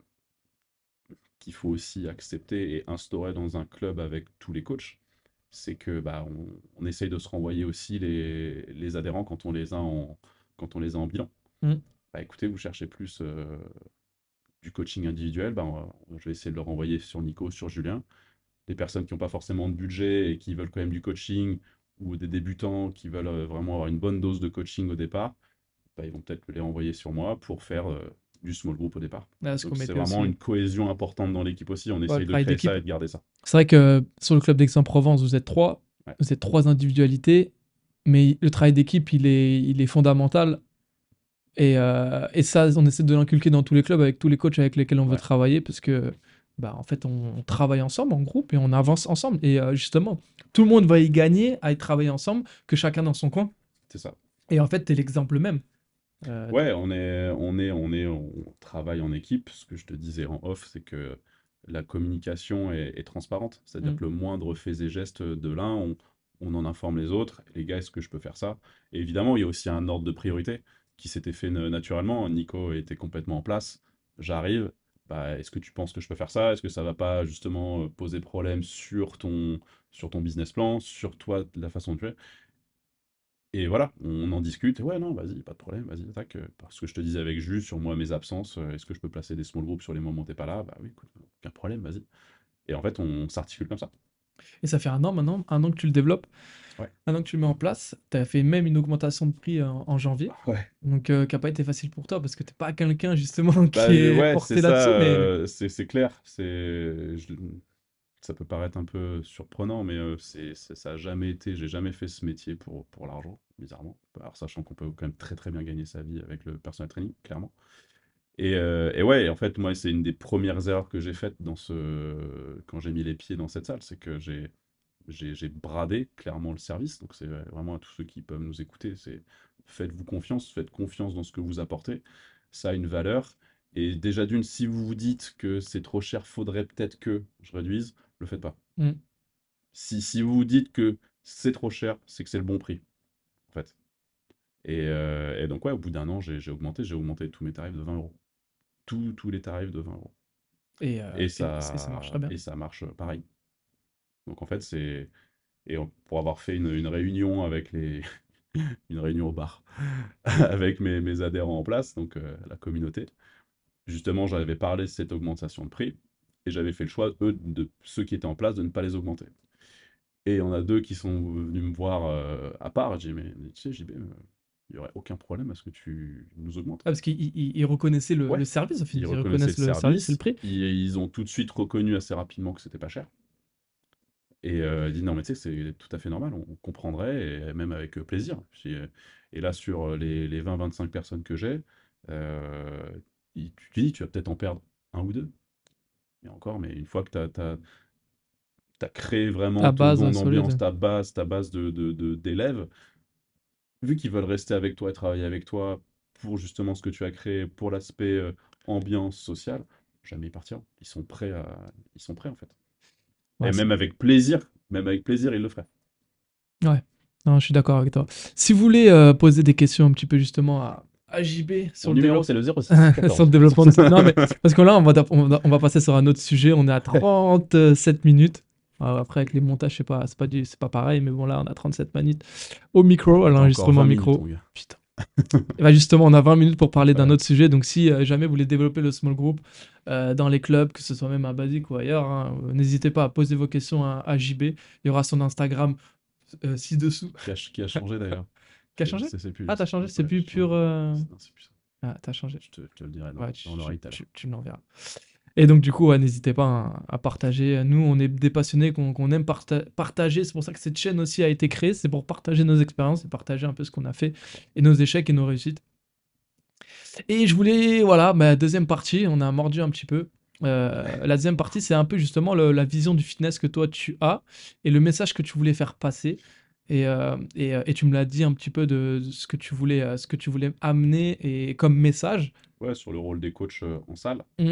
qu'il faut aussi accepter et instaurer dans un club avec tous les coachs, c'est que bah, on, on essaye de se renvoyer aussi les, les adhérents quand on les a en, quand on les a en bilan. Mm. Bah, écoutez, vous cherchez plus euh, du coaching individuel, bah, on va- je vais essayer de le renvoyer sur Nico, sur Julien. Les personnes qui n'ont pas forcément de budget et qui veulent quand même du coaching, ou des débutants qui veulent euh, vraiment avoir une bonne dose de coaching au départ, bah, ils vont peut-être les renvoyer sur moi pour faire euh, du small group au départ. Qu'on c'est vraiment aussi. une cohésion importante dans l'équipe aussi. On le essaye de créer ça et de garder ça. C'est vrai que sur le club d'Aix-en-Provence, vous êtes trois, Ouais. vous êtes trois individualités, mais le travail d'équipe, il est, il est fondamental. Et, euh, et ça, on essaie de l'inculquer dans tous les clubs avec tous les coachs avec lesquels on veut Ouais. travailler parce que, bah, en fait, on, on travaille ensemble en groupe et on avance ensemble. Et euh, justement, tout le monde va y gagner à y travailler ensemble que chacun dans son coin. C'est ça. Et en fait, tu es l'exemple même. Euh, Ouais, on est, on est, on est, on travaille en équipe. Ce que je te disais en off, c'est que la communication est, est transparente. C'est-à-dire Mm. que le moindre fait et geste de l'un, on, on en informe les autres. Les gars, est-ce que je peux faire ça? Et évidemment, il y a aussi un ordre de priorité qui s'était fait na- naturellement. Nico était complètement en place. J'arrive. Bah, est-ce que tu penses que je peux faire ça? Est-ce que ça va pas justement euh, poser problème sur ton, sur ton business plan, sur toi, la façon de faire? Et voilà, on en discute. Ouais, non, vas-y, pas de problème, vas-y, attaque. euh, Parce que je te disais avec Jus, sur moi, mes absences, euh, est-ce que je peux placer des small groups sur les moments où t'es pas là? Bah oui, écoute, aucun problème, vas-y. Et en fait, on s'articule comme ça. Et ça fait un an maintenant, un an que tu le développes, Ouais. an que tu le mets en place. Tu as fait même une augmentation de prix en, en janvier. Ouais. Donc, euh, qui n'a pas été facile pour toi parce que t'es pas quelqu'un justement qui Bah, est ouais, porté là-dessus. Euh, c'est c'est clair. Je- ça peut paraître un peu surprenant, mais euh, c'est, ça a jamais été. J'ai jamais fait ce métier pour, pour l'argent, bizarrement. Alors, sachant qu'on peut quand même très très bien gagner sa vie avec le personal training, clairement. Et, euh, et ouais, en fait, moi, c'est une des premières erreurs que j'ai faites dans ce... quand j'ai mis les pieds dans cette salle, c'est que j'ai, j'ai, bradé clairement le service. Donc, c'est vraiment à tous ceux qui peuvent nous écouter, c'est faites-vous confiance, faites confiance dans ce que vous apportez. Ça a une valeur. Et déjà d'une, si vous vous dites que c'est trop cher, faudrait peut-être que je réduise, le faites pas. Mm. Si, si vous vous dites que c'est trop cher, c'est que c'est le bon prix, en fait. Et, euh, et donc, ouais, au bout d'un an, j'ai augmenté, j'ai augmenté tous mes tarifs de 20 euros. Tous, tous les tarifs de 20 euros. et, euh, et- ça, et ça marche très bien. et ça marche pareil. Donc en fait, c'est. Et pour avoir fait une, une réunion avec les. une réunion au bar avec mes, mes adhérents en place, donc euh, la communauté, justement, j'avais parlé de cette augmentation de prix et j'avais fait le choix, eux, de ceux qui étaient en place, de ne pas les augmenter. Et on a deux qui sont venus me voir euh, à part. J'ai dit, mais tu sais, JB, euh, il y aurait aucun problème à ce que tu nous augmentes. Ah, parce qu'ils ils- ils reconnaissaient le, Ouais. le service, au final. Ils Ils, reconnaissaient reconnaissent le service et le prix. Ils, ils ont tout de suite reconnu assez rapidement que c'était pas cher. Et euh, ils disent non, mais tu sais, c'est tout à fait normal, on, on comprendrait, et même avec euh, plaisir. Puis, euh, et là, sur euh, les, les 20-25 personnes que j'ai, euh, il- tu te dis, tu vas peut-être en perdre un ou deux. Et encore, mais une fois que tu as, créé vraiment Ta ton- base, solide. ta base, ta base de, de- de- d'élèves, vu qu'ils veulent rester avec toi et travailler avec toi pour justement ce que tu as créé, pour l'aspect euh, ambiance sociale, jamais ils partiront. Ils sont prêts à... ils sont prêts en fait. Ouais, et même avec plaisir, même avec plaisir, ils le feraient. Non, je suis d'accord avec toi. Si vous voulez euh, poser des questions un petit peu justement à, à JB sur Mon le numéro, développement. c'est le 06 sur le développement de... Non, mais parce que là, on va, on va, on va passer sur un autre sujet. On est à 37 minutes. Euh, Après, avec les montages, c'est pas, c'est pas, du- c'est pas pareil, mais bon, là, on a 37 minutes au micro, à l'enregistrement micro. Putain. Et bah justement, on a 20 minutes pour parler d'un Ouais. autre sujet. Donc, si euh, jamais vous voulez développer le small group euh, dans les clubs, que ce soit même à Basic ou ailleurs, hein, euh, n'hésitez pas à poser vos questions à, à JB. Il y aura son Instagram euh, ci-dessous. Qui a, qui a changé d'ailleurs. Qui a changé C'est- c'est plus- Ah, t'as changé C'est plus pur. changé. Non, c'est plus ça. Ah, t'as changé. Je te, je te le dirai dans, Ouais, dans l'oreille tu- l'heure. tu- tu me l'enverras. Et donc, du coup, ouais, n'hésitez pas hein, à, partager. Nous, on est des passionnés, qu'on aime parta- partager. C'est pour ça que cette chaîne aussi a été créée. C'est pour partager nos expériences et partager un peu ce qu'on a fait et nos échecs et nos réussites. Et je voulais, voilà, ma deuxième partie, on a mordu un petit peu. Euh, la deuxième partie, c'est un peu justement le- la vision du fitness que toi tu as et le message que tu voulais faire passer. Et, euh, et, euh, et tu me l'as dit un petit peu de ce que tu voulais, ce que tu voulais amener et comme message. Ouais, sur le rôle des coachs en salle. Mm.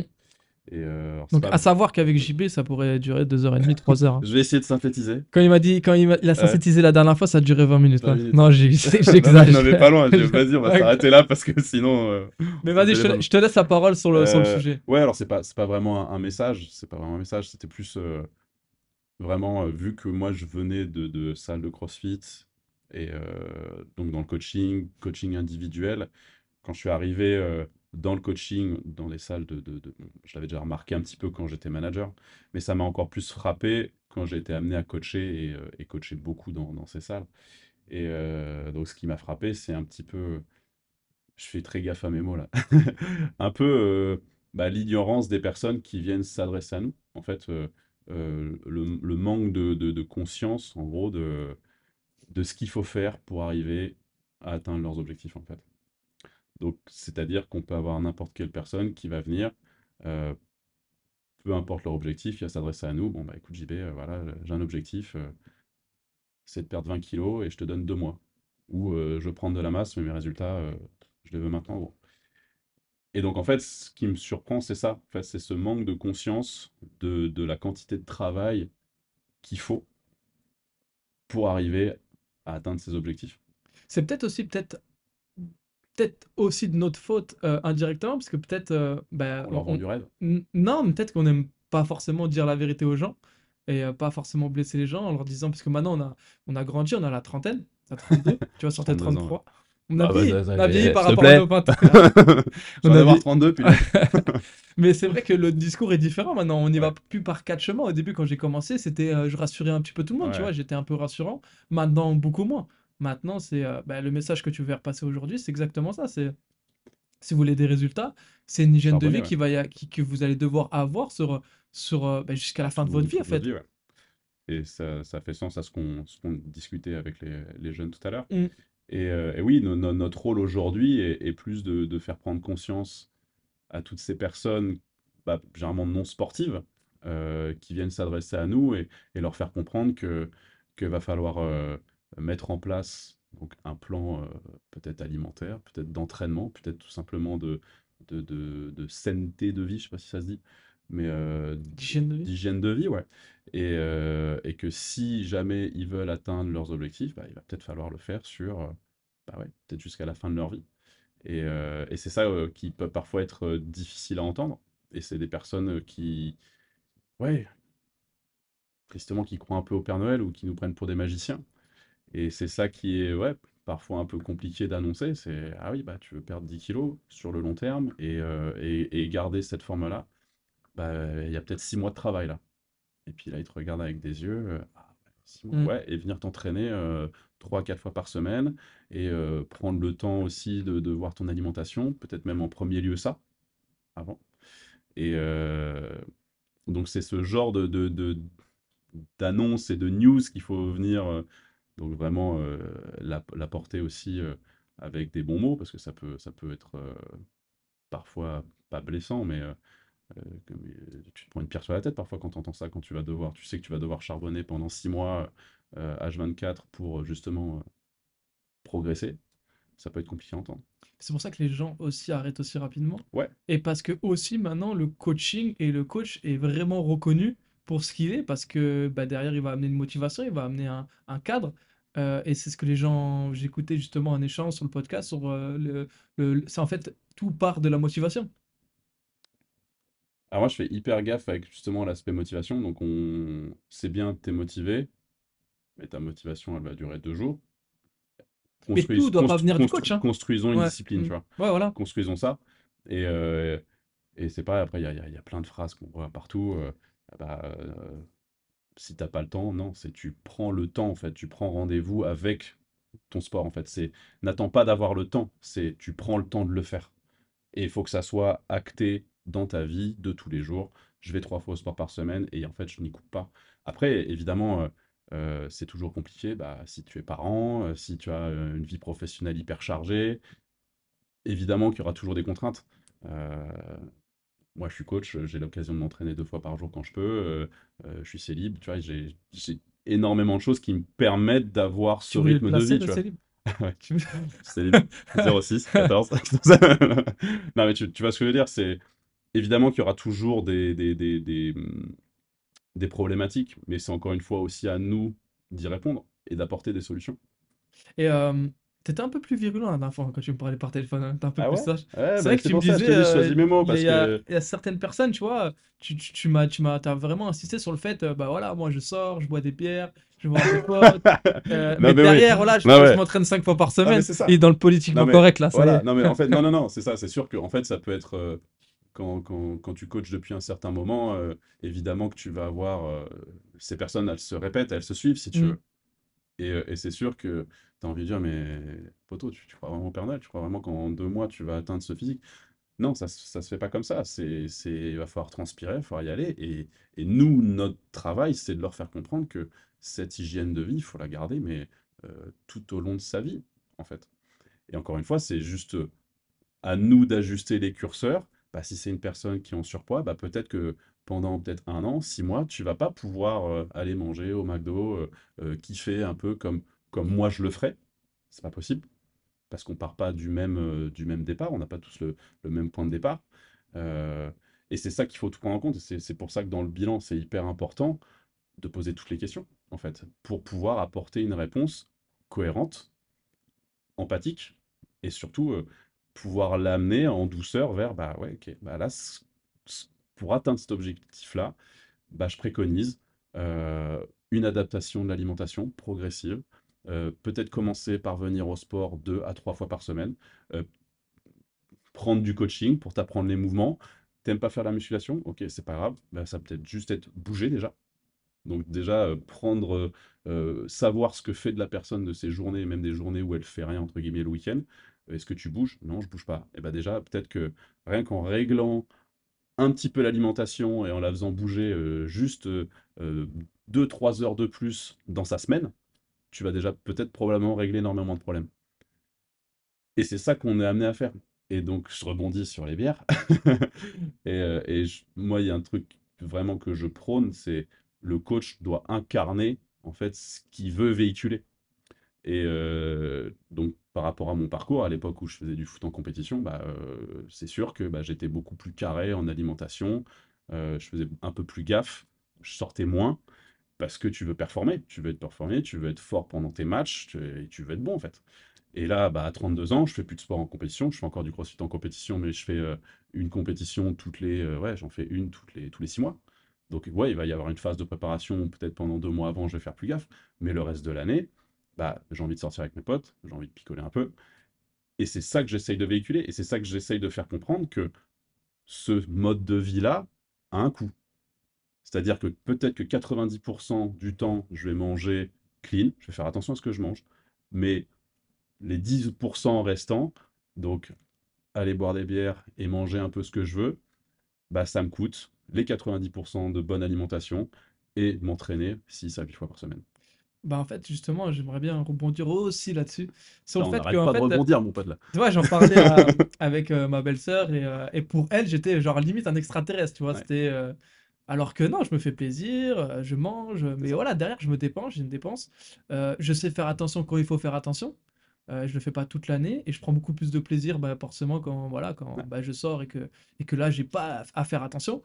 Et euh, Donc, pas- à savoir qu'avec JB, ça pourrait durer 2h30, 3h. Je vais essayer de synthétiser. Quand il m'a dit, quand il, il a synthétisé la dernière fois, ça a duré 20 minutes. 20 hein. minutes. Non, j'exagère. non, mais pas loin. je- Vas-y, on va s'arrêter là parce que sinon. euh, Mais vas-y, je, te- je te laisse la parole sur le, sur le Euh, sujet. Ouais, alors c'est pas, c'est pas vraiment un, un message, c'est pas vraiment un message, c'était plus euh, vraiment, euh, vu que moi je venais de, de salles de CrossFit et euh, donc dans le coaching, coaching individuel, quand je suis arrivé euh, dans le coaching, dans les salles de, je l'avais déjà remarqué un petit peu quand j'étais manager, mais ça m'a encore plus frappé quand j'ai été amené à coacher et, euh, coacher beaucoup dans, ces salles. Et euh, donc ce qui m'a frappé, c'est un petit peu, je fais très gaffe à mes mots là, un peu euh, bah, l'ignorance des personnes qui viennent s'adresser à nous. En fait, le, manque de conscience, en gros, de, de ce qu'il faut faire pour arriver à atteindre leurs objectifs, en fait. Donc, c'est-à-dire qu'on peut avoir n'importe quelle personne qui va venir, euh, peu importe leur objectif, il va s'adresser à nous. Bon, bah écoute, JB, euh, voilà, j'ai un objectif, euh, c'est de perdre 20 kilos et je te donne deux mois. Ou euh, je prends de la masse, mais mes résultats, euh, je les veux maintenant, gros. Et donc, en fait, ce qui me surprend, c'est ça. En c'est ce manque de conscience de, de la quantité de travail qu'il faut pour arriver à atteindre ses objectifs. C'est peut-être aussi, peut-être, peut-être aussi de notre faute euh, indirectement, parce que peut-être, euh, bah, On leur on- vend du rêve. N- Non, mais peut-être qu'on n'aime pas forcément dire la vérité aux gens et euh, pas forcément blesser les gens en leur disant, parce que maintenant on a, on a grandi, on a la trentaine, t'as 32, tu vas sur tes 32 ans, 33. On a Ah bah, vieilli, ça- ça- on a vieilli par rapport à nos 21. Je On vais a avoir vu- 32, puis Mais c'est vrai que le discours est différent maintenant. On n'y va plus par quatre chemins. Au début, quand j'ai commencé, c'était euh, je rassurais un petit peu tout le monde, tu vois, j'étais un peu rassurant. Maintenant, beaucoup moins. Maintenant, c'est euh, bah, le message que tu veux faire passer aujourd'hui, c'est exactement ça. C'est si vous voulez des résultats, c'est une hygiène de vie ouais. qui va y a- qui- que vous allez devoir avoir sur, sur euh, bah, jusqu'à la fin de votre vie, en fait. ouais. Et ça, ça fait sens à ce qu'on discutait avec les, les jeunes tout à l'heure. Mm. Et, euh, et oui, no- no- notre rôle aujourd'hui est, est plus de, de faire prendre conscience à toutes ces personnes, bah, généralement non sportives, euh, qui viennent s'adresser à nous et, et leur faire comprendre que qu'il va falloir euh, mettre en place donc, un plan euh, peut-être alimentaire, peut-être d'entraînement, peut-être tout simplement de, de, de, de saineté de vie, je sais pas si ça se dit, mais euh, D'hygiène de vie? d'hygiène de vie, ouais. Et, euh, et que si jamais ils veulent atteindre leurs objectifs, bah, il va peut-être falloir le faire sur, bah ouais, peut-être jusqu'à la fin de leur vie. Et, et c'est ça qui peut parfois être difficile à entendre. Et c'est des personnes qui, ouais, tristement, qui croient un peu au Père Noël ou qui nous prennent pour des magiciens. Et c'est ça qui est, ouais, parfois un peu compliqué d'annoncer. C'est, ah oui, bah, tu veux perdre 10 kilos sur le long terme et, euh, et, et garder cette forme-là. Bah, il y a peut-être 6 mois de travail là. Et puis là, il te regarde avec des yeux. euh, ah, six mois, Mm. ouais, et venir t'entraîner euh, 3-4 fois par semaine et euh, prendre le temps aussi de, de voir ton alimentation, peut-être même en premier lieu ça, avant. Et donc c'est ce genre de, d'annonces et de news qu'il faut venir donc vraiment la- l'apporter aussi avec des bons mots, parce que ça peut, ça peut être parfois pas blessant, mais tu te prends une pierre sur la tête parfois quand tu entends ça, quand tu vas devoir, tu sais que tu vas devoir charbonner pendant six mois euh, H24 pour justement euh, progresser. Ça peut être compliqué à entendre. C'est pour ça que les gens aussi arrêtent aussi rapidement. Ouais, Et parce que aussi maintenant le coaching et le coach est vraiment reconnu pour ce qu'il est, parce que bah, derrière il va amener une motivation, il va amener un, un cadre. Euh, et c'est ce que les gens, j'écoutais justement un échange sur le podcast sur euh, le, le- c'est en fait tout part de la motivation. Alors moi, je fais hyper gaffe avec justement l'aspect motivation. Donc, on... c'est bien, t'es motivé, mais ta motivation, elle va durer deux jours. Mais tout doit pas venir du coach, hein. Construisons une Ouais, discipline, mm. tu vois. Ouais, voilà. Construisons ça. Et, euh, et c'est pareil, après, il y a, y plein de phrases qu'on voit partout. ah bah, si t'as pas le temps, non, c'est tu prends le temps, en fait. Tu prends rendez-vous avec ton sport, en fait. C'est n'attends pas d'avoir le temps, c'est tu prends le temps de le faire. Et il faut que ça soit acté dans ta vie de tous les jours. Je vais trois fois au sport par semaine et en fait, je n'y coupe pas. Après, évidemment, euh, euh, c'est toujours compliqué. Bah, si tu es parent, euh, si tu as une vie professionnelle hyper chargée, évidemment qu'il y aura toujours des contraintes. Euh, moi, je suis coach, j'ai l'occasion de m'entraîner deux fois par jour quand je peux. euh, euh, je suis célib, tu vois, j'ai énormément de choses qui me permettent d'avoir ce rythme de vie, tu vois. célib? Les 06, 14. Non, mais tu, tu vois ce que je veux dire, c'est évidemment qu'il y aura toujours des, des, des, des, des problématiques, mais c'est encore une fois aussi à nous d'y répondre et d'apporter des solutions. Et euh, t'étais un peu plus virulent la dernière fois quand tu me parlais par téléphone, hein, t'es un peu Ah plus ouais? sage. Ouais, C'est bah, vrai que tu me ça, je disais, euh, choisis mes mots il y a, parce il y a- que. il y a certaines personnes, tu vois, tu, tu, tu m'as, tu m'as, t'as vraiment insisté sur le fait, euh, bah voilà, moi je sors, je bois des bières, je vois des potes, euh, Non, mais mais oui. derrière, voilà, je, m'entraîne cinq fois par semaine, ça. et dans le politiquement mais correct, là, ça Voilà, est. non, mais en fait, non, non, non, c'est ça, c'est sûr que en fait, ça peut être. euh, quand, quand, quand tu coaches depuis un certain moment, évidemment que tu vas avoir. ces personnes, elles se répètent, elles se suivent si tu Mm. veux. Et, et c'est sûr que tu as envie de dire, mais poto, tu, crois vraiment au Père Tu crois vraiment qu'en deux mois, tu vas atteindre ce physique? Non, ça, ça se fait pas comme ça. C'est, c'est, il va falloir transpirer, il va falloir y aller. Et, et nous, notre travail, c'est de leur faire comprendre que cette hygiène de vie, il faut la garder, mais euh, tout au long de sa vie, en fait. Et encore une fois, c'est juste euh, à nous d'ajuster les curseurs. Bah, si c'est une personne qui est en surpoids, bah, peut-être que pendant peut-être un an, six mois, tu vas pas pouvoir euh, aller manger au McDo, kiffer un peu comme, comme moi je le ferais. C'est pas possible, parce qu'on part pas du même, euh, du même départ, on n'a pas tous le, même point de départ. Euh, et c'est ça qu'il faut tout prendre en compte. C'est pour ça que dans le bilan, c'est hyper important de poser toutes les questions, en fait, pour pouvoir apporter une réponse cohérente, empathique, et surtout euh, pouvoir l'amener en douceur vers, bah ouais, ok, bah là, pour atteindre cet objectif-là, bah, je préconise une adaptation de l'alimentation progressive. Euh, peut-être commencer par venir au sport deux à trois fois par semaine. euh, prendre du coaching pour t'apprendre les mouvements. T'aimes pas faire la musculation? Ok, c'est pas grave. Bah, ça peut être juste être bouger déjà. Donc déjà, euh, prendre, savoir ce que fait de la personne de ses journées, même des journées où elle fait rien, entre guillemets, le week-end. Est-ce que tu bouges? Non, je bouge pas. Et bah déjà, peut-être que rien qu'en réglant un petit peu l'alimentation et en la faisant bouger juste euh, 2-3 heures de plus dans sa semaine, tu vas déjà peut-être probablement régler énormément de problèmes. Et c'est ça qu'on est amené à faire. Et donc, je rebondis sur les bières. Et, euh, et moi, il y a un truc vraiment que je prône, c'est le coach doit incarner en fait ce qu'il veut véhiculer. Et euh, donc, par rapport à mon parcours, à l'époque où je faisais du foot en compétition, bah, euh, c'est sûr que bah, j'étais beaucoup plus carré en alimentation, je faisais un peu plus gaffe, je sortais moins, parce que tu veux performer, tu veux être performé, tu veux être fort pendant tes matchs, tu, et tu veux être bon en fait. Et là, bah, à 32 ans, je fais plus de sport en compétition, je fais encore du crossfit en compétition, mais je fais euh, une compétition toutes les, euh, ouais, j'en fais une toutes les, tous les six mois. Donc ouais, il va y avoir une phase de préparation, peut-être pendant deux mois avant, je vais faire plus gaffe, mais le reste de l'année, bah, j'ai envie de sortir avec mes potes, j'ai envie de picoler un peu, et c'est ça que j'essaye de véhiculer, et c'est ça que j'essaye de faire comprendre que ce mode de vie-là a un coût. C'est-à-dire que peut-être que 90% du temps, je vais manger clean, je vais faire attention à ce que je mange. Mais les 10% restants, donc aller boire des bières et manger un peu ce que je veux, bah, ça me coûte les 90% de bonne alimentation et m'entraîner 6 à 8 fois par semaine. Bah, en fait, justement, j'aimerais bien rebondir aussi là-dessus. Sur le fait que, pas de fait, rebondir, mon pote, là. tu vois, j'en parlais à- avec euh, ma belle-sœur et, euh, et pour elle, j'étais genre limite un extraterrestre, tu vois. Ouais. C'était. euh, Alors que non, je me fais plaisir, euh, je mange, mais voilà, derrière, je me dépense, j'ai une dépense. Euh, je sais faire attention quand il faut faire attention. Euh, je le fais pas toute l'année et je prends beaucoup plus de plaisir, bah, forcément, quand, voilà, quand Ouais. bah, je sors et que, et que là, j'ai pas à à faire attention.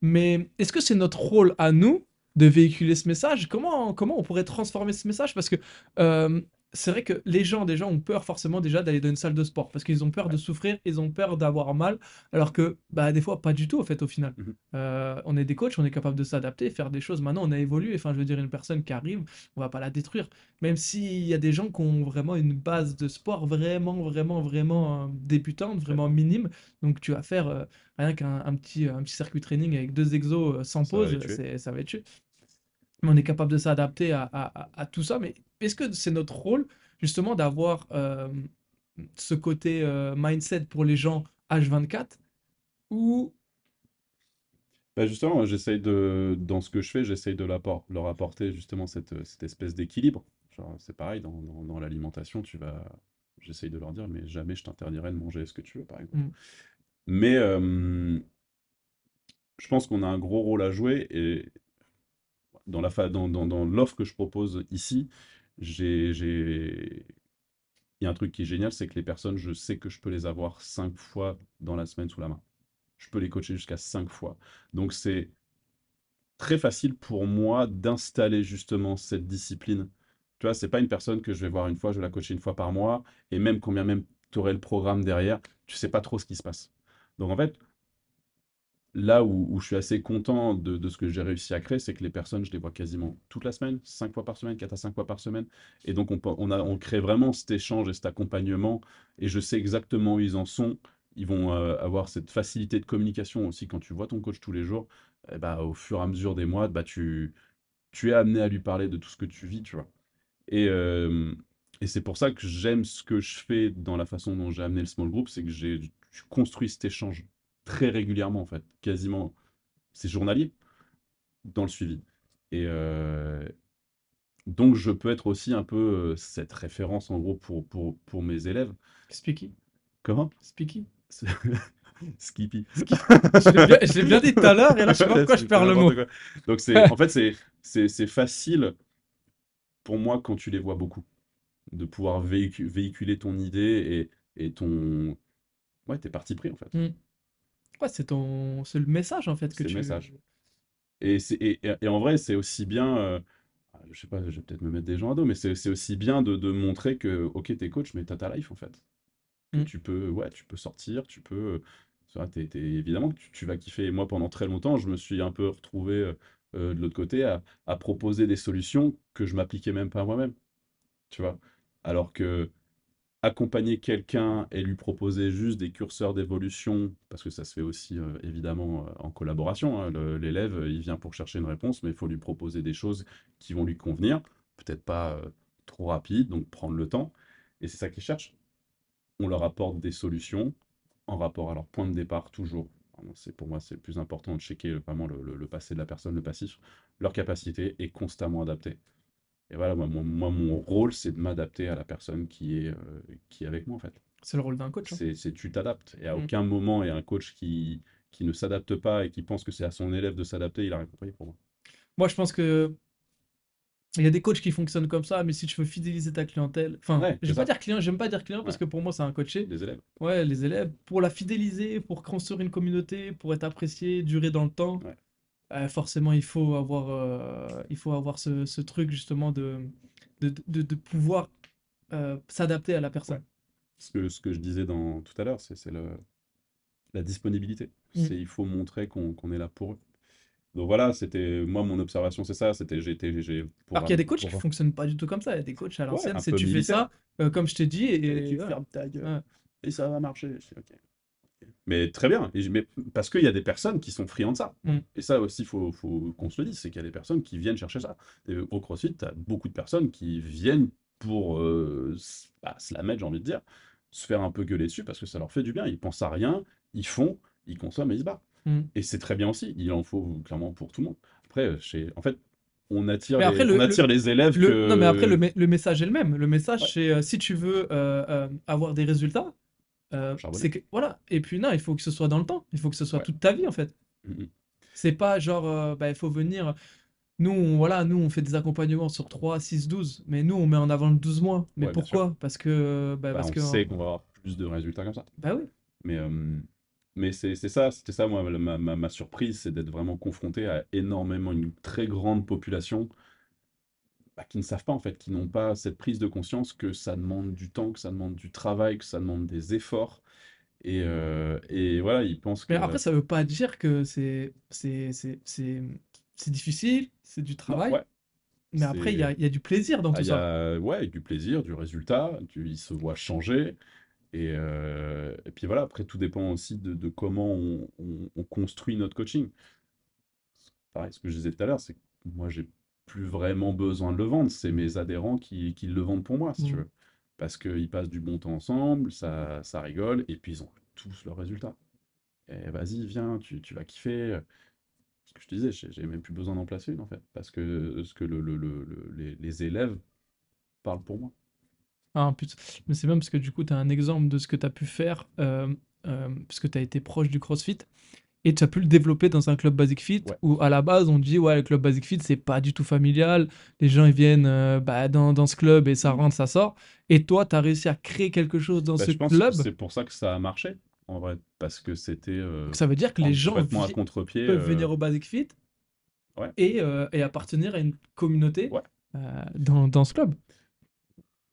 Mais est-ce que c'est notre rôle à nous de véhiculer ce message? Comment, comment on pourrait transformer ce message? Parce que euh, c'est vrai que les gens, déjà, ont peur forcément déjà d'aller dans une salle de sport parce qu'ils ont peur de souffrir, ils ont peur d'avoir mal, alors que bah, des fois, pas du tout, au fait, au final. Mhm. Euh, on est des coachs, on est capable de s'adapter, faire des choses. Maintenant, on a évolué. Enfin, je veux dire, une personne qui arrive, on va pas la détruire. Même s'il y a des gens qui ont vraiment une base de sport vraiment, vraiment, vraiment euh, débutante, vraiment minime. Donc, tu vas faire euh, rien qu'un un petit, un petit circuit training avec deux exos sans Ça pause, tuer. ça va être tué. Mais on est capable de s'adapter à, à- à- à tout ça. Mais est-ce que c'est notre rôle, justement, d'avoir euh, ce côté euh, mindset pour les gens H24 ou? Bah, justement, j'essaye de, dans ce que je fais, j'essaye de leur apporter justement cette, cette espèce d'équilibre. C'est pareil, dans, dans- dans l'alimentation, tu vas, j'essaye de leur dire, mais jamais je t'interdirai de manger ce que tu veux, par exemple. Mm. Mais euh, je pense qu'on a un gros rôle à jouer et dans l'offre que je propose ici, j'ai... il y a un truc qui est génial, c'est que les personnes, je sais que je peux les avoir cinq fois dans la semaine sous la main. Je peux les coacher jusqu'à cinq fois. Donc c'est très facile pour moi d'installer justement cette discipline. Tu vois, c'est pas une personne que je vais voir une fois, je vais la coacher une fois par mois, et même combien même tu aurais le programme derrière, tu sais pas trop ce qui se passe. Donc en fait, là où, je suis assez content de, ce que j'ai réussi à créer, c'est que les personnes, je les vois quasiment toute la semaine, cinq fois par semaine, quatre à cinq fois par semaine. Et donc on, a, crée vraiment cet échange et cet accompagnement, et je sais exactement où ils en sont. Ils vont euh, avoir cette facilité de communication aussi quand tu vois ton coach tous les jours. bah, au fur et à mesure des mois, bah, tu, es amené à lui parler de tout ce que tu vis, tu vois. Et, et c'est pour ça que j'aime ce que je fais dans la façon dont j'ai amené le small group, c'est que j'ai je construis cet échange très régulièrement, en fait, quasiment, c'est journalier dans le suivi. Et euh, donc, je peux être aussi un peu euh, cette référence, en gros, pour, pour, pour mes élèves. Speaky? Comment? Speaky? C'est- Skippy. Je l'ai bien, dit tout à l'heure et là, je sais pas pourquoi je perds le mot. quoi. Donc, en fait, c'est, facile pour moi quand tu les vois beaucoup, de pouvoir véhicu- véhiculer ton idée et, et ton... Ouais, t'es parti pris, en fait. Mm. Ouais, c'est ton, c'est le message en fait que C'est le tu. message. Et, c'est, et, et- et en vrai, c'est aussi bien, euh, je sais pas, je vais peut-être me mettre des gens à dos, mais c'est, c'est aussi bien de, de montrer que, ok, t'es coach, mais t'as ta life, en fait. Que Mm. tu peux, ouais, tu peux sortir, tu peux... tu vois, t'es- t'es- évidemment que tu, tu vas kiffer. Et moi, pendant très longtemps, je me suis un peu retrouvé euh, euh, de l'autre côté à, à proposer des solutions que je m'appliquais même pas à moi-même. Tu vois? Alors que accompagner quelqu'un et lui proposer juste des curseurs d'évolution, parce que ça se fait aussi euh, évidemment euh, en collaboration, hein, l'élève, il vient pour chercher une réponse, mais il faut lui proposer des choses qui vont lui convenir, peut-être pas euh, trop rapide, donc prendre le temps. Et c'est ça qu'ils cherchent. On leur apporte des solutions en rapport à leur point de départ toujours. C'est pour moi c'est le plus important de checker vraiment le- le passé de la personne, le passif, leur capacité est constamment adaptée. Et voilà, moi, mon, moi, mon rôle, c'est de m'adapter à la personne qui est, euh, qui est avec moi, en fait. C'est le rôle d'un coach. hein. C'est, c'est tu t'adaptes. Et à Mm. aucun moment, il y a un coach qui, qui ne s'adapte pas et qui pense que c'est à son élève de s'adapter, il a rien compris pour moi. Moi, je pense que il y a des coachs qui fonctionnent comme ça, mais si tu veux fidéliser ta clientèle, enfin, Ouais, je vais pas dire client, j'aime pas dire client parce que pour moi, c'est un coaché. Des élèves. Ouais, les élèves, pour la fidéliser, pour construire une communauté, pour être apprécié, durer dans le temps, Ouais. Euh, forcément, il faut avoir, euh, il faut avoir ce, ce truc justement de, de, de, de pouvoir euh, s'adapter à la personne. Ce que, ce que je disais dans, tout à l'heure, c'est, la disponibilité. Mm. Il faut montrer qu'on, est là pour eux. Donc voilà, c'était, moi, mon observation, c'est ça. C'était, j'ai été, j'ai, pour Alors qu'il y a des coachs qui pour- fonctionnent pas du tout comme ça. Il y a des coachs à l'ancienne, c'est tu fais ça, comme je t'ai dit, et, Et tu fermes ta gueule. Ouais. et ça va marcher. Je fais, ok. Mais très bien, Et je- mais parce qu'il y a des personnes qui sont friands de ça. Mm. Et ça aussi, il faut, faut qu'on se le dise, c'est qu'il y a des personnes qui viennent chercher ça. Et au CrossFit, tu as beaucoup de personnes qui viennent pour euh, bah, se la mettre, j'ai envie de dire, se faire un peu gueuler dessus parce que ça leur fait du bien. Ils pensent à rien, ils font, ils consomment et ils se barrent. Mm. Et c'est très bien aussi. Il en faut clairement pour tout le monde. Après, euh, chez... en fait, on attire, Mais les... le- on attire les élèves Le- que... Non, mais après, le, me- le message est le même. Le message, Ouais. c'est euh, si tu veux euh, euh, avoir des résultats, euh, c'est que. Voilà. Et puis, non, il faut que ce soit dans le temps. Il faut que ce soit Ouais. toute ta vie, en fait. Mhm. C'est pas genre, euh, bah, il faut venir. Nous, on, voilà, nous, on fait des accompagnements sur 3, 6, 12. Mais nous, on met en avant le 12 mois. Mais Ouais, pourquoi? Parce que. Bah, Bah, parce on que sait qu'on va avoir plus de résultats comme ça. Bah oui. Mais, euh, mais c'est c'est ça, c'était ça, moi, ma, ma, ma surprise, c'est d'être vraiment confronté à énormément, une très grande population bah, qui ne savent pas, en fait, qui n'ont pas cette prise de conscience que ça demande du temps, que ça demande du travail, que ça demande des efforts. Et, euh, et voilà, ils pensent que... Mais après, ça veut pas dire que c'est difficile, c'est du travail. ouais, Mais après, il y a, y du plaisir dans Ah, tout il y ça. a ouais, du plaisir, du résultat, du, ils se voient changer. Et, euh, et puis voilà, après, tout dépend aussi de, de comment on, on- on construit notre coaching. Pareil, ce que je disais tout à l'heure, c'est que moi, j'ai plus vraiment besoin de le vendre. C'est mes adhérents qui, qui le vendent pour moi, si tu Mm. veux. Parce qu'ils passent du bon temps ensemble, ça, ça rigole, et puis ils ont tous leurs résultats. Et vas-y, viens, tu, tu vas kiffer. Ce que je te disais, j'ai même plus besoin d'en placer une, en fait. Parce que, ce que le, le- le- le- les, les élèves parlent pour moi. Ah, putain. Mais c'est même parce que du coup, tu as un exemple de ce que tu as pu faire, euh, euh, parce que tu as été proche du CrossFit, et tu as pu le développer dans un club Basic Fit, Ouais. où à la base, on dit, ouais, le club Basic Fit, c'est pas du tout familial, les gens, ils viennent euh, bah, dans, dans ce club et ça rentre, ça sort. Et toi, tu as réussi à créer quelque chose dans Bah, ce je pense que club? c'est pour ça que ça a marché, en vrai. Parce que c'était euh, Ça veut dire que les en- gens à vi- contre-pied. peuvent euh, venir au Basic Fit Ouais. et, et appartenir à une communauté Ouais. dans, dans ce club.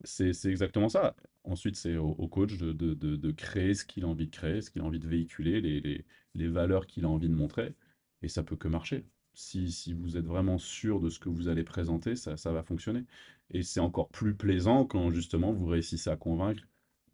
C'est c'est exactement ça. Ensuite, c'est au, au coach de, de- de- de créer ce qu'il a envie de créer, ce qu'il a envie de véhiculer, les, les- les valeurs qu'il a envie de montrer. Et ça peut que marcher. Si, si vous êtes vraiment sûr de ce que vous allez présenter, ça, ça va fonctionner. Et c'est encore plus plaisant quand justement vous réussissez à convaincre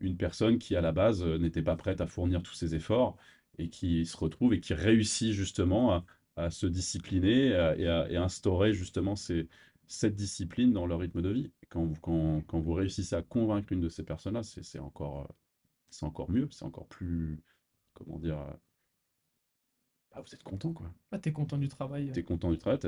une personne qui, à la base, euh, n'était pas prête à fournir tous ses efforts et qui se retrouve et qui réussit justement à, à se discipliner et à, instaurer justement cette discipline dans leur rythme de vie. Quand, vous- quand, quand vous réussissez à convaincre une de ces personnes-là, c'est encore, euh, encore mieux, c'est encore plus, comment dire, euh, bah, vous êtes content, quoi. Ah, t'es content du travail. Tu es content du travail.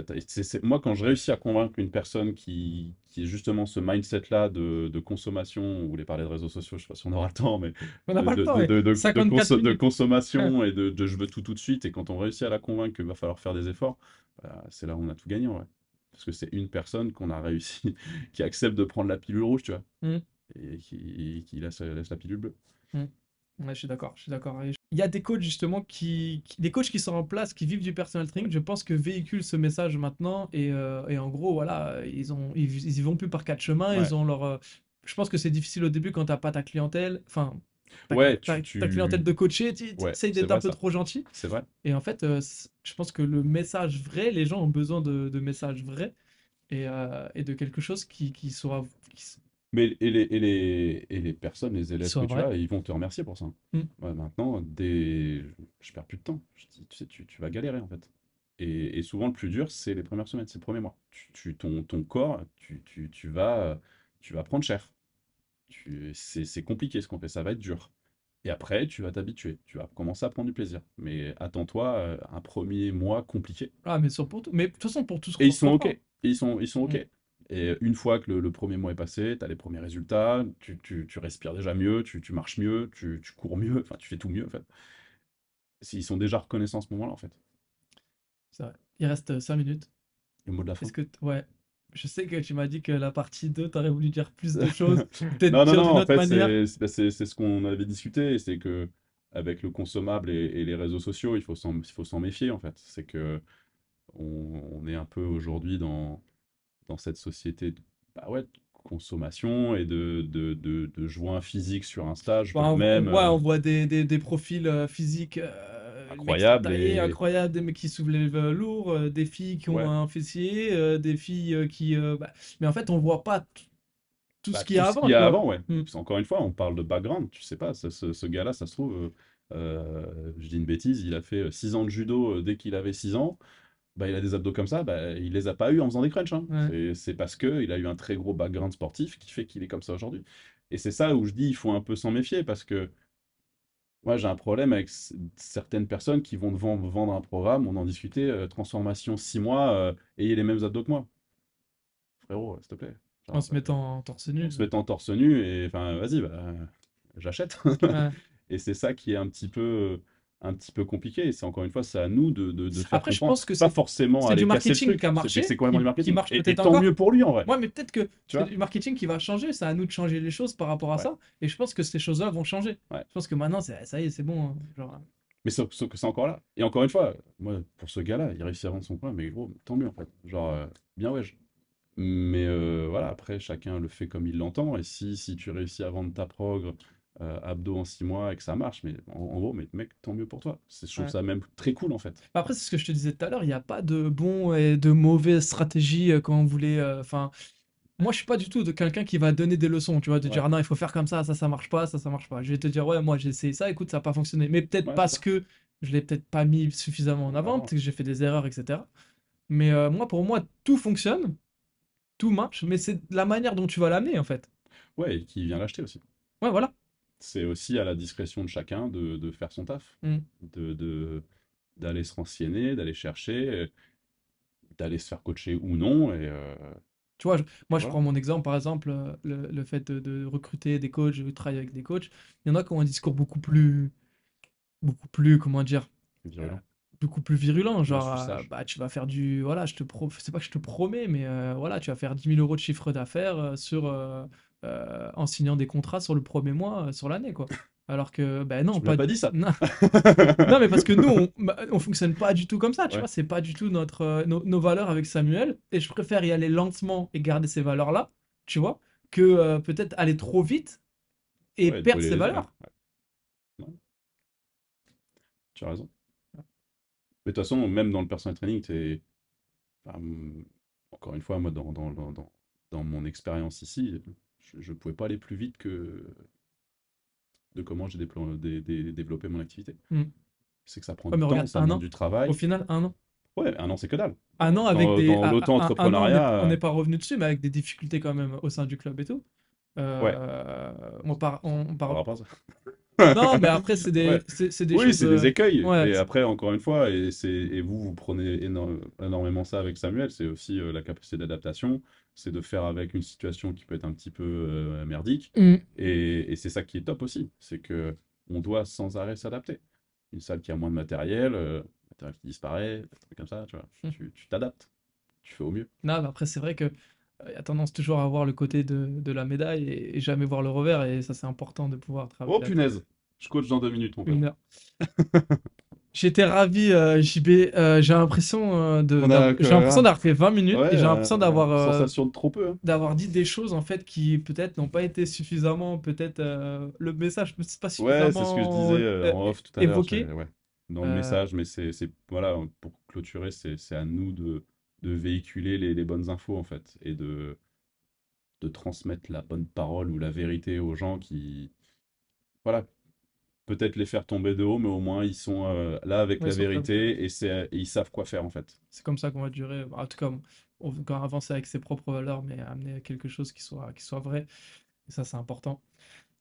Moi, quand je réussis à convaincre une personne qui, qui est justement ce mindset-là de, de consommation, on voulait parler de réseaux sociaux, je sais pas si on aura le temps, mais On n'a de, pas le temps, de- ouais. de- de- de 54 conso- de minutes. consommation et de, de je veux tout tout de suite. Et quand on réussit à la convaincre qu'il va falloir faire des efforts, bah, c'est là où on a tout gagné, vrai. Parce que c'est une personne qu'on a réussi, qui accepte de prendre la pilule rouge, tu vois, Mm. et qui, qui laisse, laisse la pilule bleue. Ouais, je suis d'accord, je suis d'accord. Il y a des coachs justement qui, qui- des coachs qui sont en place, qui vivent du personal training, je pense que véhiculent ce message maintenant et, euh, et en gros voilà, ils ont ils, ils y vont plus par quatre chemins, Ouais. ils ont leur euh, je pense que c'est difficile au début quand t'as pas ta clientèle, enfin ta, Ouais, ta- tu- ta clientèle de coacher, tu Ouais, essayes d'être un peu ça. trop gentil C'est vrai. et en fait euh, je pense que le message vrai, les gens ont besoin de, de messages vrais et, et de quelque chose qui, qui soit qui Mais et les, et les, et les personnes, les élèves que tu as, ils vont te remercier pour ça. Mm. Ouais, maintenant, des... je perds plus de temps. Je dis, tu sais, tu, tu vas galérer en fait. Et, et souvent, le plus dur, c'est les premières semaines, c'est le premier mois. Tu, tu- ton, ton corps, tu, tu, tu vas, tu vas prendre cher. Tu, c'est, c'est compliqué ce qu'on fait, ça va être dur. Et après, tu vas t'habituer, tu vas commencer à prendre du plaisir. Mais attends-toi, euh, un premier mois compliqué. Ah mais sur pour tout, mais de toute façon pour tout Et ils sont. OK. Et ils sont, ils sont OK. Mm. Et une fois que le, le premier mois est passé, tu as les premiers résultats, tu, tu- tu respires déjà mieux, tu, tu marches mieux, tu, tu cours mieux, enfin tu fais tout mieux en fait. Ils sont déjà reconnaissants à ce moment-là en fait. C'est vrai. Il reste 5 minutes. Le mot de la fin. Est-ce que ouais, je sais que tu m'as dit que la partie 2, t'aurais voulu dire plus de choses, peut-être Non, non, non, en fait, c'est bah, c'est- ce qu'on avait discuté, c'est que avec le consommable et, et les réseaux sociaux, il faut s'en il faut s'en méfier en fait. C'est que on, on est un peu aujourd'hui dans, dans cette société de, bah ouais, de consommation et de, de, de, de joints physiques sur Insta. Je Bah, vois on, même. on voit, euh, on voit des, des, des profils physiques euh, Incroyables et- incroyables, des mecs qui soulèvent lourd, euh, des filles qui ont Ouais. un fessier, des filles qui. bah, Mais en fait, on voit pas tout Bah, ce qu'il y a avant. qu'il y a avant, ouais. Mm. Parce qu'encore une fois, on parle de background, tu sais pas, ce, ce- ce gars-là, ça se trouve, euh, je dis une bêtise, il a fait 6 ans de judo dès qu'il avait 6 ans. Bah, il a des abdos comme ça, bah, il les a pas eu en faisant des crunchs. hein. Ouais. C'est- parce que il a eu un très gros background sportif qui fait qu'il est comme ça aujourd'hui. Et c'est ça où je dis il faut un peu s'en méfier parce que moi j'ai un problème avec certaines personnes qui vont te vendre, un programme, on en discutait, euh, transformation 6 mois, euh, ayez les mêmes abdos que moi. Frérot, s'il te plaît. Genre, En se euh, mettant en torse nu. en se mettant torse nu et enfin vas-y, bah, j'achète. Ouais. Et c'est ça qui est un petit peu, un petit peu compliqué. Et c'est encore une fois, c'est à nous de, de, de faire Après, je pense que pas c'est- forcément c'est du marketing qui a marché, C'est complètement qui- du marketing. qui marche Et- et peut-être tant encore. mieux pour lui en vrai. Ouais, mais peut-être que Tu c'est du marketing qui va changer. C'est à nous de changer les choses par rapport à Ouais. ça. Et je pense que ces choses-là vont changer. Ouais. Je pense que maintenant, c'est- ça y est, c'est bon. hein. Genre, Mais sauf, sauf que c'est encore là. Et encore une fois, moi, pour ce gars-là, il réussit à vendre son coin, mais gros, tant mieux en fait. Genre, euh, bien ouais. Mais euh, voilà, après, chacun le fait comme il l'entend. Et si, si tu réussis à vendre ta progr euh, abdos en 6 mois et que ça marche, mais en, en gros, mais mec, tant mieux pour toi. Je trouve Ouais. ça même très cool en fait. Après, c'est ce que je te disais tout à l'heure, il n'y a pas de bon et de mauvaise stratégie euh, quand on voulait. euh, Enfin, moi, je suis pas du tout de quelqu'un qui va donner des leçons, tu vois, de Ouais. dire ah non, il faut faire comme ça, ça, ça marche pas, ça, ça marche pas. Je vais te dire, ouais, moi, j'ai essayé ça, écoute, ça n'a pas fonctionné. Mais peut-être Ouais, parce ça. que je l'ai peut-être pas mis suffisamment en avant, avant. peut-être que j'ai fait des erreurs, etc. Mais euh, moi, pour moi, tout fonctionne, tout marche, mais c'est la manière dont tu vas l'amener, en fait. Ouais, et qui vient l'acheter aussi. Ouais, voilà. C'est aussi à la discrétion de chacun de, de faire son taf, Mm. de, d'aller se renseigner, d'aller chercher, d'aller se faire coacher ou non. Et, euh, Tu vois, je- moi, je prends mon exemple, par exemple, euh, le, le fait de, de recruter des coachs, de travailler avec des coachs. Il y en a qui ont un discours beaucoup plus, beaucoup plus, comment dire, virulent. Beaucoup plus virulent. Genre, euh, bah, tu vas faire du, voilà, je te pro, c'est pas que je te promets, mais euh, voilà, tu vas faire 10 000 euros de chiffre d'affaires euh, sur, euh, euh, en signant des contrats sur le premier mois, sur l'année, quoi. Alors que, ben non, Tu pas, pas dit ça. non, non, mais parce que nous, on, bah, on fonctionne pas du tout comme ça, tu Ouais. vois, c'est pas du tout notre, nos, nos valeurs avec Samuel, et je préfère y aller lentement et garder ces valeurs-là, tu vois, que peut-être aller trop vite et Ouais, perdre ces valeurs. Tu as raison. Mais de toute façon, même dans le personal training, enfin, hum, encore une fois, moi, dans, dans, dans, dans, mon expérience ici, je ne pouvais pas aller plus vite que de comment j'ai déplo- dé- dé- développé mon activité. Mm. C'est que ça prend Ouais, du temps, ça an. du travail. Au final, un an. Ouais, un an, c'est que dalle. Un an avec Dans- des. dans l'auto-entrepreneuriat, on n'est- euh, pas revenu dessus, mais avec des difficultés quand même au sein du club et tout. Euh, Ouais. on part, on, on Par part-. Non, mais après, c'est des, Ouais. des Oui, choses. c'est des écueils. ouais, et après, encore une fois, et, et vous, vous prenez éno- énormément ça avec Samuel, c'est aussi euh, la capacité d'adaptation, c'est de faire avec une situation qui peut être un petit peu euh, merdique. Mm. Et, et c'est ça qui est top aussi, c'est que on doit sans arrêt s'adapter. Une salle qui a moins de matériel, euh, matériel qui disparaît, comme ça, tu vois. Mm. Tu, tu t'adaptes, tu fais au mieux. Non, mais après, c'est vrai que y a tendance toujours à voir le côté de, de la médaille et, et jamais voir le revers, et ça, c'est important de pouvoir travailler. Oh punaise, je coach dans deux minutes, mon. Une heure. J'étais ravi, euh, JB. euh, j'ai l'impression euh, de, d'avoir- que- j'ai l'impression d'avoir fait 20 minutes Ouais, et j'ai l'impression d'avoir Sensation de trop peu. hein. d'avoir dit des choses en fait qui peut-être n'ont pas été suffisamment, peut-être le message ne pas Ouais, suffisamment. c'est ce que je disais en off tout à l'heure. évoqué. c'est- ouais, dans le message, mais c'est, c'est- voilà, pour clôturer, c'est, c'est à nous de, de véhiculer les, les bonnes infos en fait et de, de transmettre la bonne parole ou la vérité aux gens qui, voilà, peut-être les faire tomber de haut, mais au moins ils sont euh, là avec Ouais, la comme vérité et, c'est, ils savent quoi faire en fait. C'est comme ça qu'on va durer. En tout cas, on va encore avancer avec ses propres valeurs, mais amener quelque chose qui soit, qui soit vrai. Et ça, c'est important.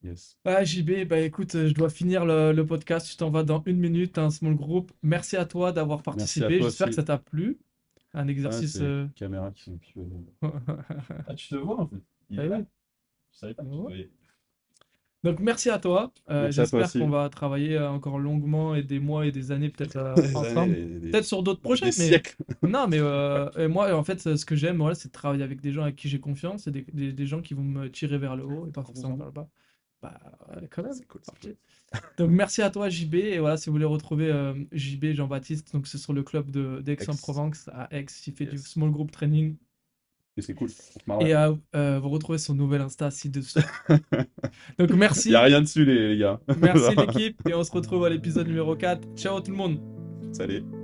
Yes. Ah, JB, bah écoute, je dois finir le, le podcast. Tu t'en vas dans une minute, un small group. Merci à toi d'avoir participé. J'espère que ça t'a plu. Un Ah, exercice. c'est euh, les caméras qui sont petit peu- Ah, tu te vois en fait. Il Ah est là. oui. Je savais pas que tu voyais. Donc merci à toi. Euh, à J'espère qu'on va travailler euh, encore longuement et des mois et des années peut-être euh, ensemble. des- Peut-être sur d'autres projets, des mais siècles. non, mais euh, et moi en fait ce que j'aime voilà, c'est de travailler avec des gens avec qui j'ai confiance et des, des- des gens qui vont me tirer vers le haut et pas forcément vers le bas. Bah quand même. C'est cool, cool. Donc merci à toi JB et voilà si vous voulez retrouver euh, JB Jean-Baptiste donc c'est sur le club d'Aix-en-Provence à Aix il fait du small group training Et c'est cool. et euh, euh, vous retrouvez son nouvel Insta ci-dessous. donc merci Il n'y a rien dessus, les, les gars. merci l'équipe et on se retrouve à l'épisode numéro 4 ciao tout le monde Salut.